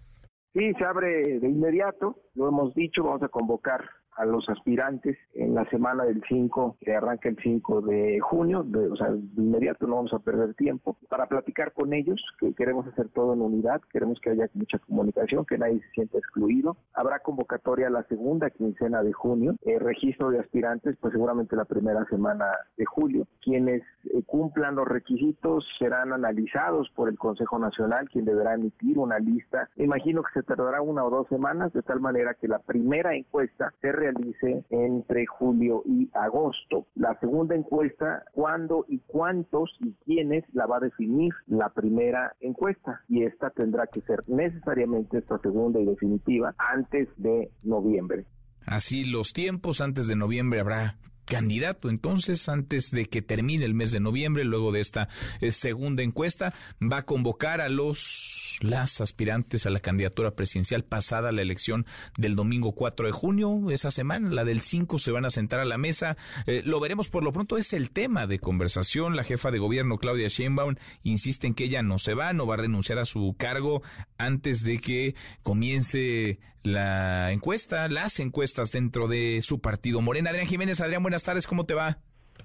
Sí, se abre de inmediato. Lo hemos dicho, vamos a convocar a los aspirantes en la semana del 5, que arranca el 5 de junio, de, o sea, de inmediato no vamos a perder tiempo, para platicar con ellos, que queremos hacer todo en unidad, queremos que haya mucha comunicación, que nadie se sienta excluido. Habrá convocatoria la segunda quincena de junio, el registro de aspirantes, pues seguramente la primera semana de julio. Quienes eh, cumplan los requisitos serán analizados por el Consejo Nacional, quien deberá emitir una lista. imagino que se tardará una o dos semanas, de tal manera que la primera encuesta se realice entre julio y agosto. La segunda encuesta, cuándo y cuántos y quiénes la va a definir la primera encuesta. Y esta tendrá que ser necesariamente esta segunda y definitiva antes de noviembre. Así los tiempos, antes de noviembre habrá candidato. Entonces, antes de que termine el mes de noviembre, luego de esta eh, segunda encuesta, va a convocar a los las aspirantes a la candidatura presidencial pasada la elección del domingo 4 de junio. Esa semana, la del 5, se van a sentar a la mesa. Eh, lo veremos por lo pronto, es el tema de conversación. La jefa de gobierno, Claudia Sheinbaum, insiste en que ella no se va, no va a renunciar a su cargo antes de que comience la encuesta, las encuestas dentro de su partido. Morena, Adrián Jiménez, Adrián, buenas tardes, ¿cómo te va?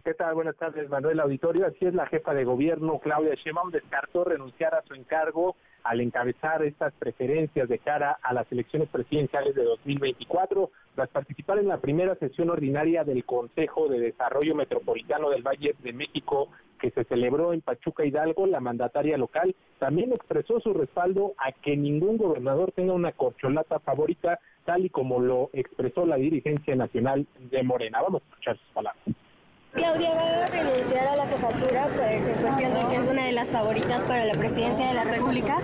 ¿Qué tal? Buenas tardes, Manuel Auditorio. Así es, la jefa de gobierno, Claudia Sheinbaum, descartó renunciar a su encargo al encabezar estas preferencias de cara a las elecciones presidenciales de 2024, tras participar en la primera sesión ordinaria del Consejo de Desarrollo Metropolitano del Valle de México que se celebró en Pachuca Hidalgo, la mandataria local también expresó su respaldo a que ningún gobernador tenga una corcholata favorita, tal y como lo expresó la dirigencia nacional de Morena. Vamos a escuchar sus palabras. Claudia va a renunciar a la jefatura pues, en cuestión de que es una de las favoritas para la presidencia de la República.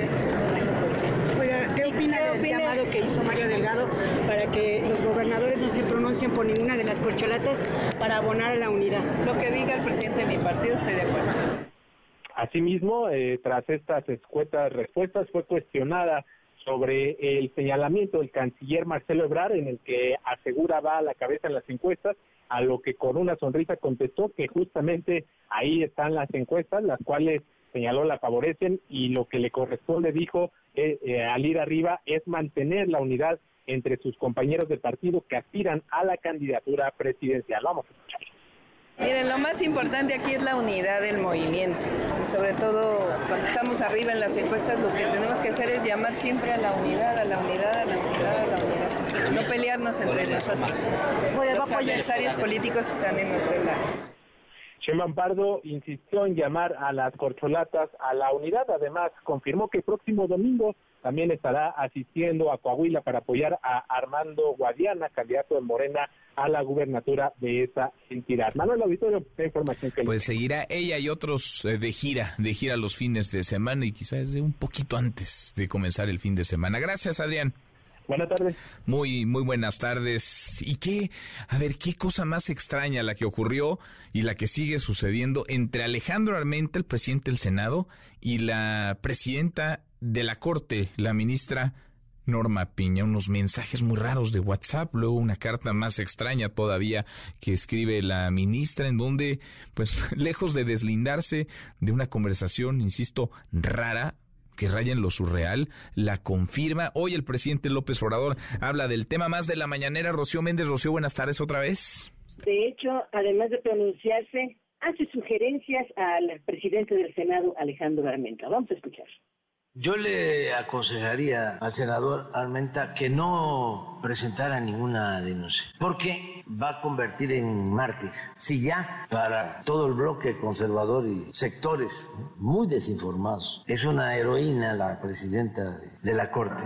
¿qué opina del llamado que hizo Mario Delgado para que los gobernadores no se pronuncien por ninguna de las corcholatas para abonar a la unidad? Lo que diga el presidente de mi partido, estoy de acuerdo. Asimismo, eh, tras estas escuetas respuestas, fue cuestionada sobre el señalamiento del canciller Marcelo Ebrard, en el que asegura va a la cabeza en las encuestas, a lo que con una sonrisa contestó que justamente ahí están las encuestas, las cuales señaló la favorecen y lo que le corresponde, dijo, eh, eh, al ir arriba es mantener la unidad entre sus compañeros de partido que aspiran a la candidatura presidencial. Vamos a escuchar. Miren, lo más importante aquí es la unidad del movimiento. Sobre todo cuando estamos arriba en las encuestas, lo que tenemos que hacer es llamar siempre a la unidad, a la unidad, a la unidad, a la unidad. No pelearnos entre nosotros. Los adversarios políticos están en nuestro lado. Sheman Pardo insistió en llamar a las corcholatas a la unidad. Además, confirmó que el próximo domingo también estará asistiendo a Coahuila para apoyar a Armando Guadiana, candidato de Morena a la gubernatura de esa entidad. Manuel Auditorio, ¿qué información que Pues seguirá ella y otros eh, de gira, de gira los fines de semana y quizás de un poquito antes de comenzar el fin de semana. Gracias, Adrián. Buenas tardes. Muy, muy buenas tardes. ¿Y qué, a ver, qué cosa más extraña la que ocurrió y la que sigue sucediendo entre Alejandro Armenta, el presidente del Senado, y la presidenta de la Corte, la ministra Norma Piña, unos mensajes muy raros de WhatsApp, luego una carta más extraña todavía que escribe la ministra en donde, pues, lejos de deslindarse de una conversación, insisto, rara, que raya en lo surreal, la confirma. Hoy el presidente López Obrador habla del tema más de la mañanera. Rocío Méndez, Rocío, buenas tardes otra vez. De hecho, además de pronunciarse, hace sugerencias al presidente del Senado, Alejandro Armenta. Vamos a escuchar. Yo le aconsejaría al senador Armenta que no presentara ninguna denuncia, porque va a convertir en mártir. Si ya para todo el bloque conservador y sectores muy desinformados es una heroína la presidenta de la Corte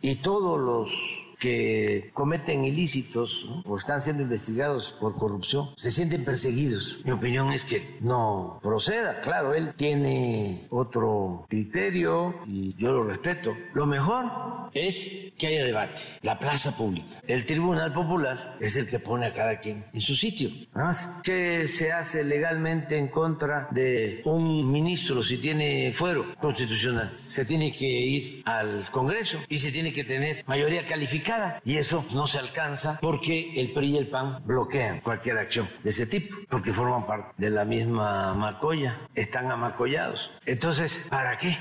y todos los que cometen ilícitos o están siendo investigados por corrupción se sienten perseguidos. Mi opinión es que no proceda. Claro, él tiene otro criterio y yo lo respeto. Lo mejor es que haya debate, la plaza pública. El Tribunal Popular es el que pone a cada quien en su sitio. Nada más, ¿qué se hace legalmente en contra de un ministro si tiene fuero constitucional? Se tiene que ir al Congreso y se tiene que tener mayoría calificada y eso no se alcanza porque el PRI y el PAN bloquean cualquier acción de ese tipo, porque forman parte de la misma macolla, están amacollados. Entonces, ¿para qué?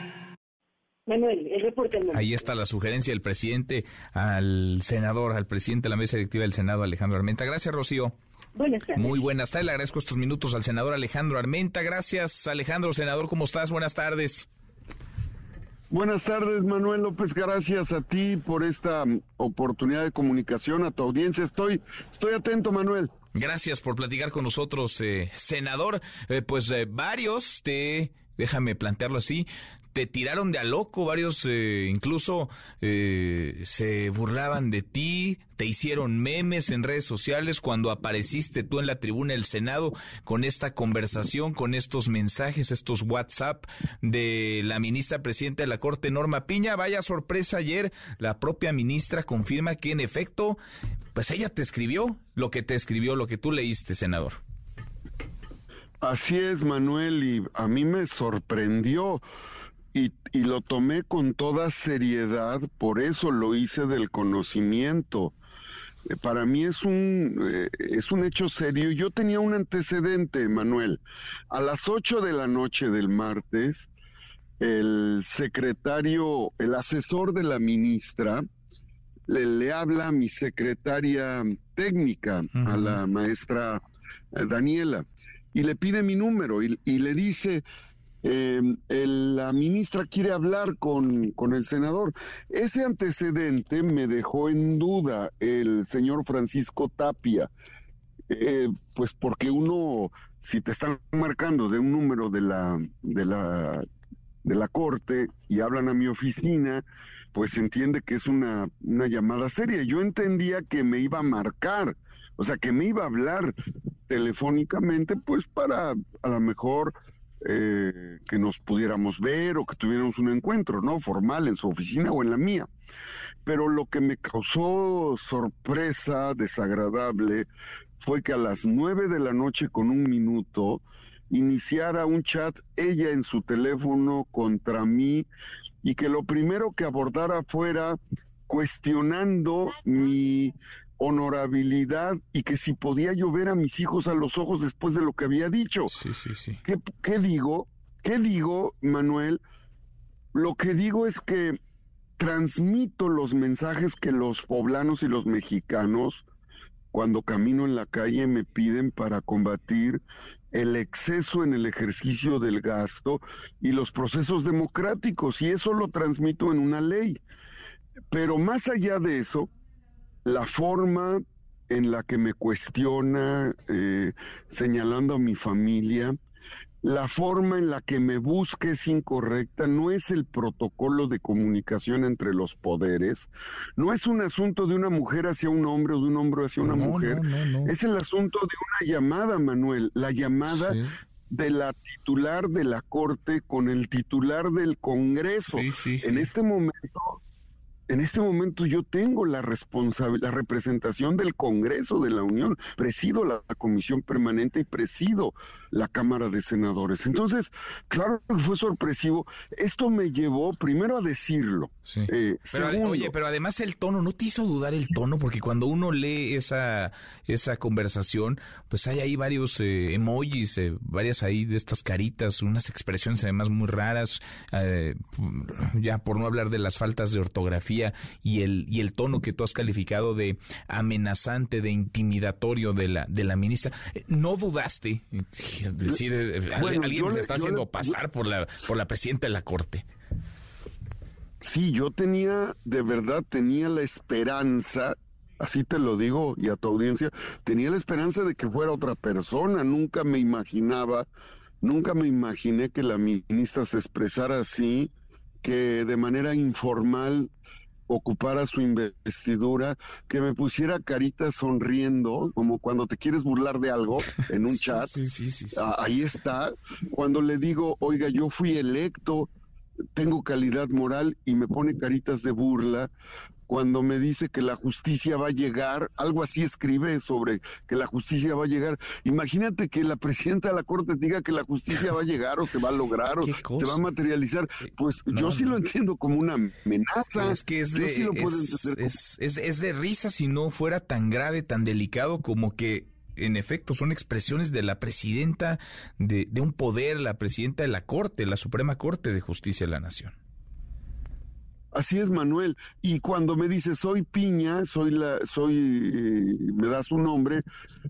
Manuel, el reporte. Ahí está la sugerencia del presidente al senador, al presidente de la mesa directiva del Senado, Alejandro Armenta. Gracias, Rocío. Buenas tardes. Muy buenas tardes. Le agradezco estos minutos al senador Alejandro Armenta. Gracias, Alejandro. Senador, ¿cómo estás? Buenas tardes. Buenas tardes, Manuel López. Gracias a ti por esta oportunidad de comunicación a tu audiencia. Estoy, estoy atento, Manuel. Gracias por platicar con nosotros, eh, senador. Eh, pues eh, varios te, déjame plantearlo así, te tiraron de a loco, varios eh, incluso eh, se burlaban de ti, te hicieron memes en redes sociales cuando apareciste tú en la tribuna del Senado con esta conversación, con estos mensajes, estos WhatsApp de la ministra presidenta de la Corte, Norma Piña. Vaya sorpresa ayer, la propia ministra confirma que en efecto, pues ella te escribió lo que te escribió, lo que tú leíste, senador. Así es, Manuel, y a mí me sorprendió y, lo tomé con toda seriedad, por eso lo hice del conocimiento. Eh, para mí es un, eh, es un hecho serio. Yo tenía un antecedente, Manuel. A las 8 de la noche del martes, el secretario, el asesor de la ministra, le, habla a mi secretaria técnica, a la maestra eh, Daniela, y le pide mi número y, y le dice, eh, la ministra quiere hablar con, con, el senador. Ese antecedente me dejó en duda el señor Francisco Tapia, eh, pues porque uno, si te están marcando de un número de la, de la, de la corte y hablan a mi oficina, pues entiende que es una, una llamada seria. Yo entendía que me iba a marcar, o sea, que me iba a hablar telefónicamente, pues para a lo mejor eh, que nos pudiéramos ver o que tuviéramos un encuentro, ¿no? Formal en su oficina o en la mía. Pero lo que me causó sorpresa, desagradable, fue que a las nueve de la noche con un minuto iniciara un chat ella en su teléfono contra mí y que lo primero que abordara fuera cuestionando mi honorabilidad y que si podía yo ver a mis hijos a los ojos después de lo que había dicho. Sí, sí, sí. ¿Qué, qué digo? ¿Qué digo, Manuel? Lo que digo es que transmito los mensajes que los poblanos y los mexicanos cuando camino en la calle me piden para combatir el exceso en el ejercicio del gasto y los procesos democráticos y eso lo transmito en una ley. Pero más allá de eso, la forma en la que me cuestiona, eh, señalando a mi familia, la forma en la que me busca es incorrecta, no es el protocolo de comunicación entre los poderes, no es un asunto de una mujer hacia un hombre o de un hombre hacia una mujer, es el asunto de una llamada, Manuel, la llamada de la titular de la Corte con el titular del Congreso. en este momento en este momento yo tengo la responsabilidad, la representación del Congreso de la Unión, presido la, comisión permanente y presido la Cámara de Senadores. Entonces, claro que fue sorpresivo. Esto me llevó primero a decirlo. Eh, oye, pero además el tono, ¿no te hizo dudar el tono? Porque cuando uno lee esa, esa conversación, pues hay ahí varios eh, emojis, eh, varias ahí de estas caritas, unas expresiones además muy raras, ya por no hablar de las faltas de ortografía y el, y el tono que tú has calificado de amenazante, de intimidatorio de la, de la ministra, eh, ¿no dudaste? Decir, eh, alguien se está haciendo pasar por la, por la presidenta de la Corte. sí, yo tenía, de verdad, tenía la esperanza, así te lo digo y a tu audiencia, tenía la esperanza de que fuera otra persona, nunca me imaginaba, nunca me imaginé que la ministra se expresara así, que de manera informal ocupara su investidura, que me pusiera carita sonriendo, como cuando te quieres burlar de algo en un chat. Sí, sí, sí, ah, Ahí está. Cuando le digo, oiga, yo fui electo, tengo calidad moral y me pone caritas de burla, cuando me dice que la justicia va a llegar, algo así escribe sobre que la justicia va a llegar. Imagínate que la presidenta de la Corte diga que la justicia va a llegar o se va a lograr o se va a materializar. Pues yo sí lo entiendo como una amenaza. Es que es de, es de risa si no fuera tan grave, tan delicado como que en efecto, son expresiones de la presidenta de, de, un poder, la presidenta de la Corte, la Suprema Corte de Justicia de la Nación. Así es, Manuel. Y cuando me dice soy Piña, soy la, soy, eh, me da su nombre,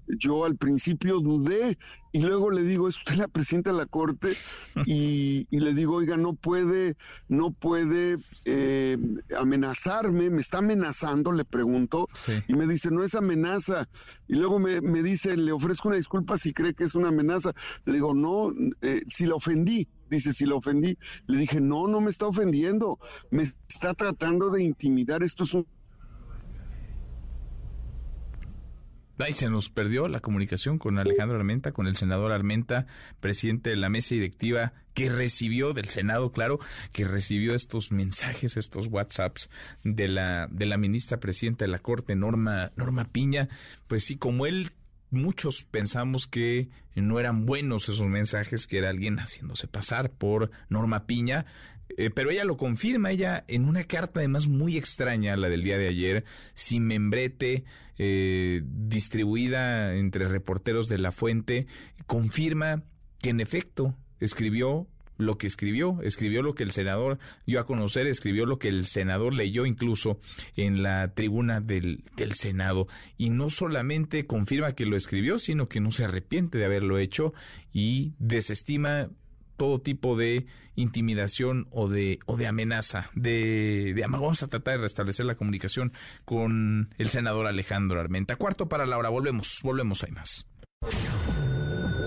yo al principio dudé y luego le digo, es usted la presidenta de la corte y, le digo, oiga, no puede, no puede eh, amenazarme, me está amenazando, le pregunto, y me dice, no es amenaza. Y luego me, dice, le ofrezco una disculpa si cree que es una amenaza. Le digo, no, eh, si la ofendí. Dice, si la ofendí. Le dije, no, no me está ofendiendo, me está tratando de intimidar, esto es un Ahí se nos perdió la comunicación con Alejandro Armenta, con el senador Armenta, presidente de la mesa directiva que recibió del Senado, claro, que recibió estos mensajes, estos WhatsApps de la de la ministra presidenta de la Corte, Norma Norma Piña, pues sí, como él muchos pensamos que no eran buenos esos mensajes, que era alguien haciéndose pasar por Norma Piña, eh, pero ella lo confirma, ella en una carta además muy extraña, la del día de ayer, sin membrete, eh, distribuida entre reporteros de la fuente, confirma que en efecto escribió lo que escribió, escribió lo que el senador dio a conocer, escribió lo que el senador leyó incluso en la tribuna del, del, Senado. Y no solamente confirma que lo escribió, sino que no se arrepiente de haberlo hecho y desestima todo tipo de intimidación o de, o de amenaza. De, de, vamos a tratar de restablecer la comunicación con el senador Alejandro Armenta. Cuarto para la hora, volvemos, volvemos, hay más.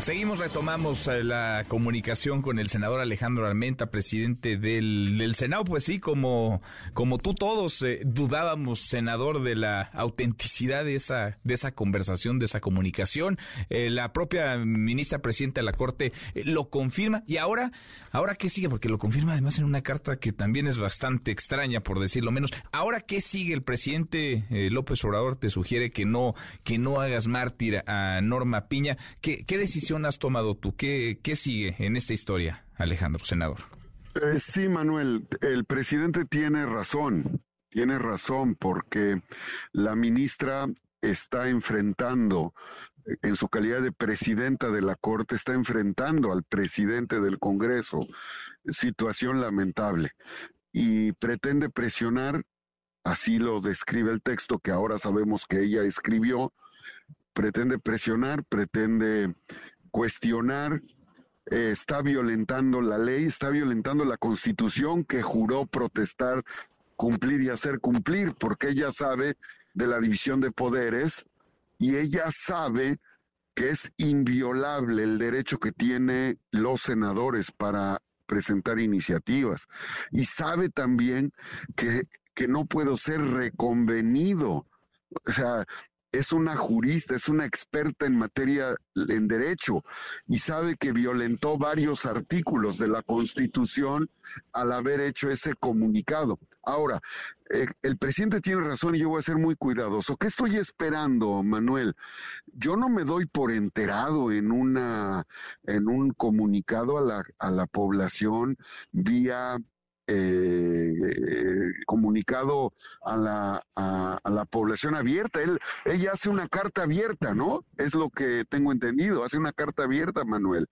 Seguimos, retomamos eh, la comunicación con el senador Alejandro Armenta, presidente del, Senado. Pues sí, como, como tú todos eh, dudábamos, senador, de la autenticidad de esa, de esa conversación, de esa comunicación. Eh, la propia ministra presidenta de la Corte lo confirma. Y ahora, ahora qué sigue, porque lo confirma además en una carta que también es bastante extraña, por decirlo menos. Ahora qué sigue, el presidente López Obrador te sugiere que no, que no hagas mártir a Norma Piña. ¿Qué, qué decisión has tomado tú? ¿Qué, qué sigue en esta historia, Alejandro, senador? Eh, sí, Manuel, el presidente tiene razón, tiene razón porque la ministra está enfrentando, en su calidad de presidenta de la Corte, está enfrentando al presidente del Congreso, situación lamentable, y pretende presionar, así lo describe el texto que ahora sabemos que ella escribió, pretende presionar, pretende cuestionar, eh, está violentando la ley, está violentando la constitución que juró protestar, cumplir y hacer cumplir, porque ella sabe de la división de poderes y ella sabe que es inviolable el derecho que tienen los senadores para presentar iniciativas y sabe también que, que no puedo ser reconvenido. O sea, es una jurista, es una experta en materia en derecho y sabe que violentó varios artículos de la Constitución al haber hecho ese comunicado. Ahora, eh, el presidente tiene razón y yo voy a ser muy cuidadoso. ¿Qué estoy esperando, Manuel? Yo no me doy por enterado en una en un comunicado a la, a la población vía eh, comunicado a la, a, la población abierta. Él, ella hace una carta abierta, ¿no? Es lo que tengo entendido, hace una carta abierta, Manuel.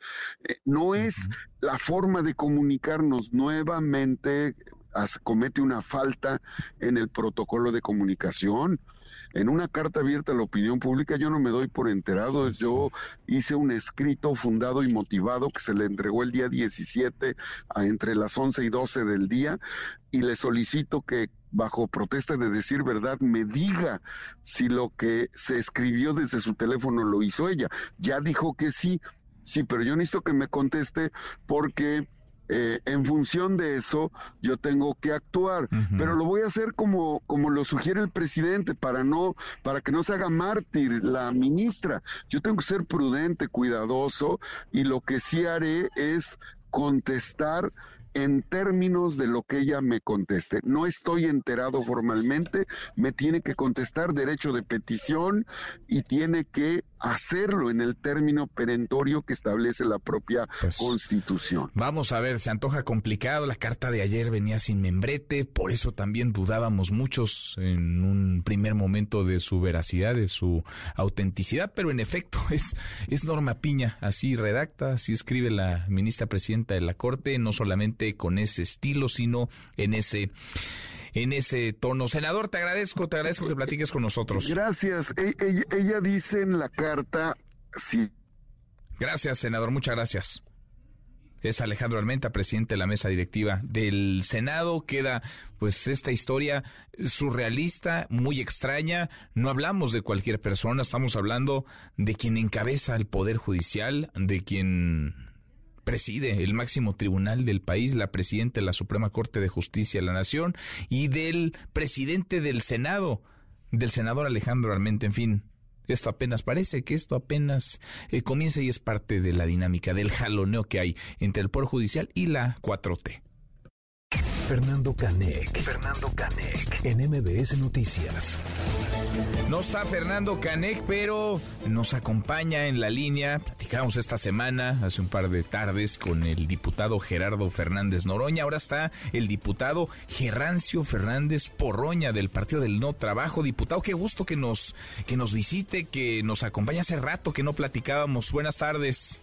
no es la forma de comunicarnos nuevamente, comete una falta en el protocolo de comunicación en una carta abierta a la opinión pública yo no me doy por enterado. Yo hice un escrito fundado y motivado que se le entregó el día 17 a entre las 11 y 12 del día y le solicito que bajo protesta de decir verdad me diga si lo que se escribió desde su teléfono lo hizo ella. Ya dijo que sí, sí, pero yo necesito que me conteste porque eh, en función de eso yo tengo que actuar, pero lo voy a hacer como, como lo sugiere el presidente para no, para que no se haga mártir la ministra. Yo tengo que ser prudente, cuidadoso y lo que sí haré es contestar en términos de lo que ella me conteste. No estoy enterado formalmente, me tiene que contestar derecho de petición y tiene que hacerlo en el término perentorio que establece la propia pues, Constitución. Vamos a ver, se antoja complicado, la carta de ayer venía sin membrete, por eso también dudábamos muchos en un primer momento de su veracidad, de su autenticidad, pero en efecto es, es Norma Piña, así redacta, así escribe la ministra presidenta de la Corte, no solamente con ese estilo, sino en ese en ese tono. Senador, te agradezco, te agradezco que platiques con nosotros. Gracias. E, ella, dice en la carta, sí. Gracias, senador, muchas gracias. Es Alejandro Almenta, presidente de la mesa directiva del Senado. Queda pues esta historia surrealista, muy extraña. No hablamos de cualquier persona, estamos hablando de quien encabeza el Poder Judicial, de quien preside el máximo tribunal del país, la presidenta de la Suprema Corte de Justicia de la Nación y del presidente del Senado, del senador Alejandro Armente, en fin. Esto apenas parece que esto apenas eh, comienza y es parte de la dinámica del jaloneo que hay entre el Poder Judicial y la 4T. Fernando Canec. Fernando Canec. En MBS Noticias. No está Fernando Canec, pero nos acompaña en la línea. Platicamos esta semana, hace un par de tardes, con el diputado Gerardo Fernández Noroña. Ahora está el diputado Gerancio Fernández Porroña del Partido del No Trabajo. Diputado, qué gusto que nos, que nos visite, que nos acompañe. Hace rato que no platicábamos. Buenas tardes.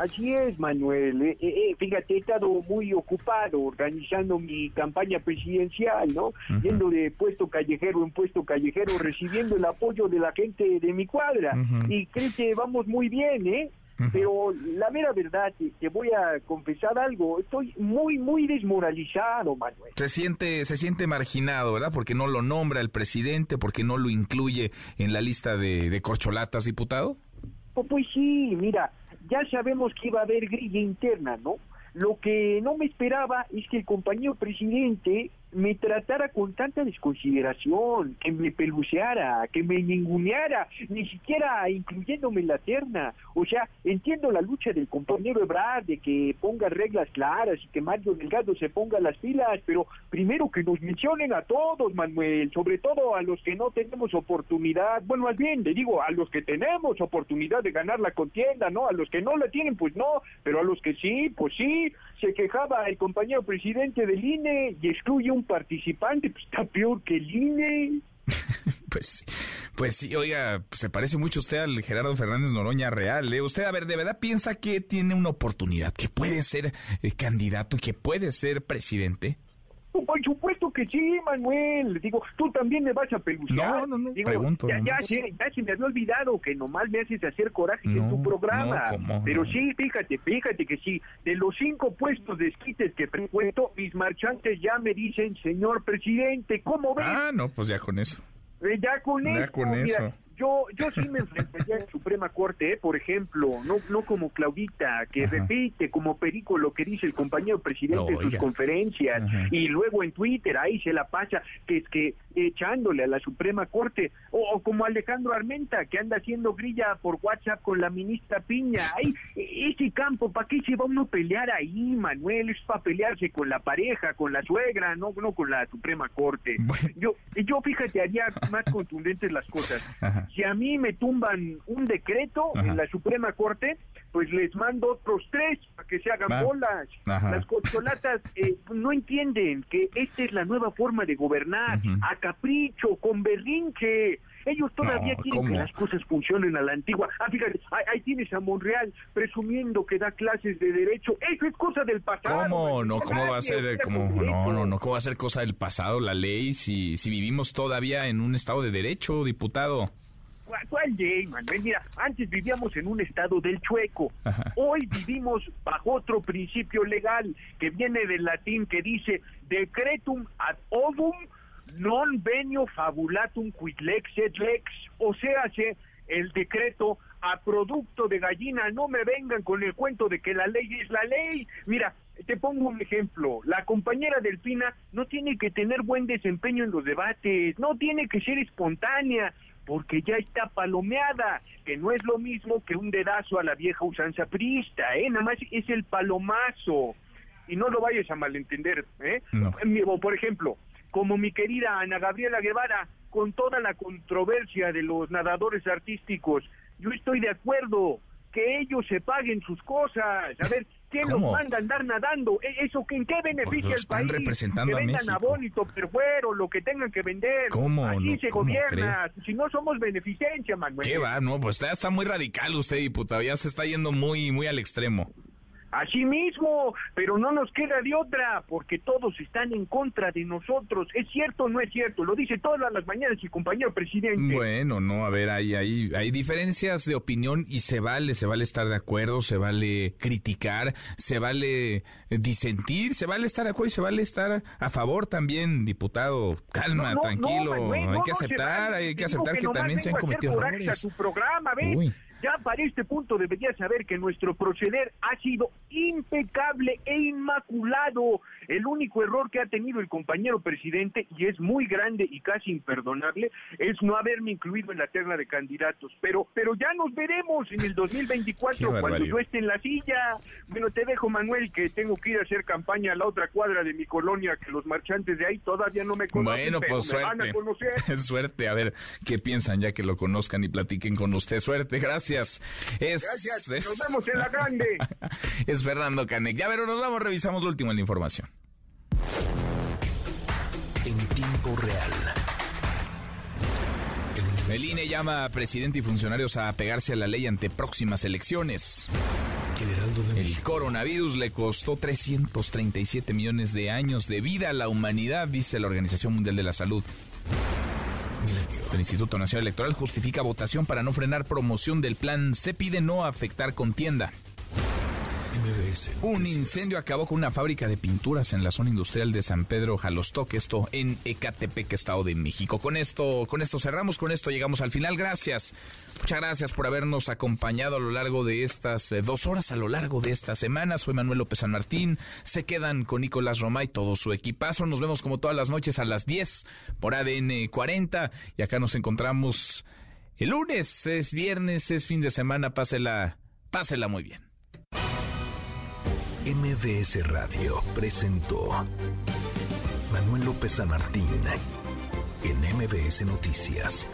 Así es, Manuel. Eh, eh, eh, fíjate, he estado muy ocupado organizando mi campaña presidencial, ¿no? Yendo de puesto callejero en puesto callejero, recibiendo el apoyo de la gente de mi cuadra. Y creo que vamos muy bien, ¿eh? Pero la mera verdad, te, voy a confesar algo, estoy muy, muy desmoralizado, Manuel. Se siente, se siente marginado, ¿verdad? Porque no lo nombra el presidente, porque no lo incluye en la lista de, de corcholatas, diputado. pues sí, mira, ya sabemos que iba a haber grilla interna, ¿no? Lo que no me esperaba es que el compañero presidente me tratara con tanta desconsideración, que me peluceara, que me ninguneara, ni siquiera incluyéndome en la terna. O sea, entiendo la lucha del compañero Ebrard de que ponga reglas claras y que Mario Delgado se ponga las pilas, pero primero que nos mencionen a todos, Manuel, sobre todo a los que no tenemos oportunidad, bueno, más bien, le digo, a los que tenemos oportunidad de ganar la contienda, ¿no? A los que no la tienen, pues no, pero a los que sí, pues sí, se quejaba el compañero presidente del INE y excluye un participante, pues está peor que el INE. pues, pues sí, oiga, se parece mucho usted al Gerardo Fernández Noroña real. ¿eh? Usted, a ver, ¿de verdad piensa que tiene una oportunidad, que puede ser eh, candidato y que puede ser presidente? Por supuesto que sí, Manuel. Digo, tú también me vas a pelucear. No, no, no, pregunto. Ya, ya, se, me había olvidado que nomás me haces hacer coraje en tu programa. Pero sí, fíjate, fíjate que sí. De los cinco puestos de esquites que frecuento, mis marchantes ya me dicen, señor presidente, ¿cómo ves? Ah, no, pues ya con eso. Eh, ya con ya Con eso yo, yo sí me enfrentaría en Suprema Corte, ¿eh? por ejemplo, no, no como Claudita, que repite como perico lo que dice el compañero presidente en sus conferencias, y luego en Twitter ahí se la pasa, que es que echándole a la Suprema Corte, o, como Alejandro Armenta, que anda haciendo grilla por WhatsApp con la ministra Piña, ahí, ese campo, ¿para qué se va uno a pelear ahí, Manuel? Es para pelearse con la pareja, con la suegra, no, no con la Suprema Corte. Yo, yo fíjate, haría más contundentes las cosas. Si a mí me tumban un decreto en la Suprema Corte, pues les mando otros tres para que se hagan bolas. Las corcholatas eh, no entienden que esta es la nueva forma de gobernar, capricho, con berrinche. Ellos todavía quieren que las cosas funcionen a la antigua. Ah, fíjate, ahí, tienes a Monreal presumiendo que da clases de derecho. Eso es cosa del pasado. ¿Cómo? No, ¿cómo va a ser? Como, no, no, no, ¿cómo va a ser cosa del pasado la ley si, si vivimos todavía en un estado de derecho, diputado? ¿Cuál ley, Manuel? Mira, antes vivíamos en un estado del chueco. Hoy vivimos bajo otro principio legal que viene del latín que dice decretum ad ovum non venio fabulatum quid lex et lex. O sea, el decreto a producto de gallina, no me vengan con el cuento de que la ley es la ley. Mira, te pongo un ejemplo. La compañera Delfina no tiene que tener buen desempeño en los debates, no tiene que ser espontánea, porque ya está palomeada, que no es lo mismo que un dedazo a la vieja usanza prista, ¿eh? Nada más es el palomazo. Y no lo vayas a malentender, ¿eh? Por ejemplo, como mi querida Ana Gabriela Guevara, con toda la controversia de los nadadores artísticos, yo estoy de acuerdo que ellos se paguen sus cosas. A ver, ¿quién los manda a andar nadando? ¿E-, ¿Eso en qué beneficia al país? Representando que vendan abón y topperware lo que tengan que vender. ¿Cómo? Así se gobierna. Si no somos beneficencia, Manuel. ¿Qué va? No, pues está, está muy radical usted, diputado. Ya se está yendo muy, muy al extremo. Así mismo, pero no nos queda de otra, porque todos están en contra de nosotros. ¿Es cierto o no es cierto? Lo dice todas las mañanas el compañero presidente. Bueno, no, a ver, hay, hay, hay diferencias de opinión y se vale, se vale estar de acuerdo, se vale criticar, se vale disentir, se vale estar de acuerdo y se vale estar a favor también, diputado. Calma, tranquilo, hay que aceptar, hay que aceptar que, también se han cometido errores. programa, ¿ves? Ya para este punto debería saber que nuestro proceder ha sido impecable e inmaculado. El único error que ha tenido el compañero presidente, y es muy grande y casi imperdonable, es no haberme incluido en la terna de candidatos. Pero, pero ya nos veremos en el 2024 cuando yo esté en la silla. Bueno, te dejo, Manuel, que tengo que ir a hacer campaña a la otra cuadra de mi colonia, que los marchantes de ahí todavía no me conocen. Bueno, pues suerte. van a conocer. suerte, a ver qué piensan ya que lo conozcan y platiquen con usted. Suerte, gracias gracias. Es, gracias. Nos vemos en la grande. es Fernando Canek. Ya, pero nos vamos, revisamos lo último en la información. En tiempo real. El INE llama a presidente y funcionarios a pegarse a la ley ante próximas elecciones. El coronavirus le costó 337 millones de años de vida a la humanidad, dice la Organización Mundial de la Salud. El Instituto Nacional Electoral justifica votación para no frenar promoción del plan. Se pide no afectar contienda. Un incendio acabó con una fábrica de pinturas en la zona industrial de San Pedro Jalostoque, esto en Ecatepec, Estado de México. Con esto, con esto cerramos, con esto llegamos al final. Gracias. Muchas gracias por habernos acompañado a lo largo de estas eh, dos horas, a lo largo de esta semana. Soy Manuel López San Martín. Se quedan con Nicolás Roma y todo su equipazo. Nos vemos como todas las noches a las 10 por ADN 40. Y acá nos encontramos el lunes. Es viernes, es fin de semana. Pásela, pásela muy bien. MBS Radio presentó Manuel López San Martín en MBS Noticias.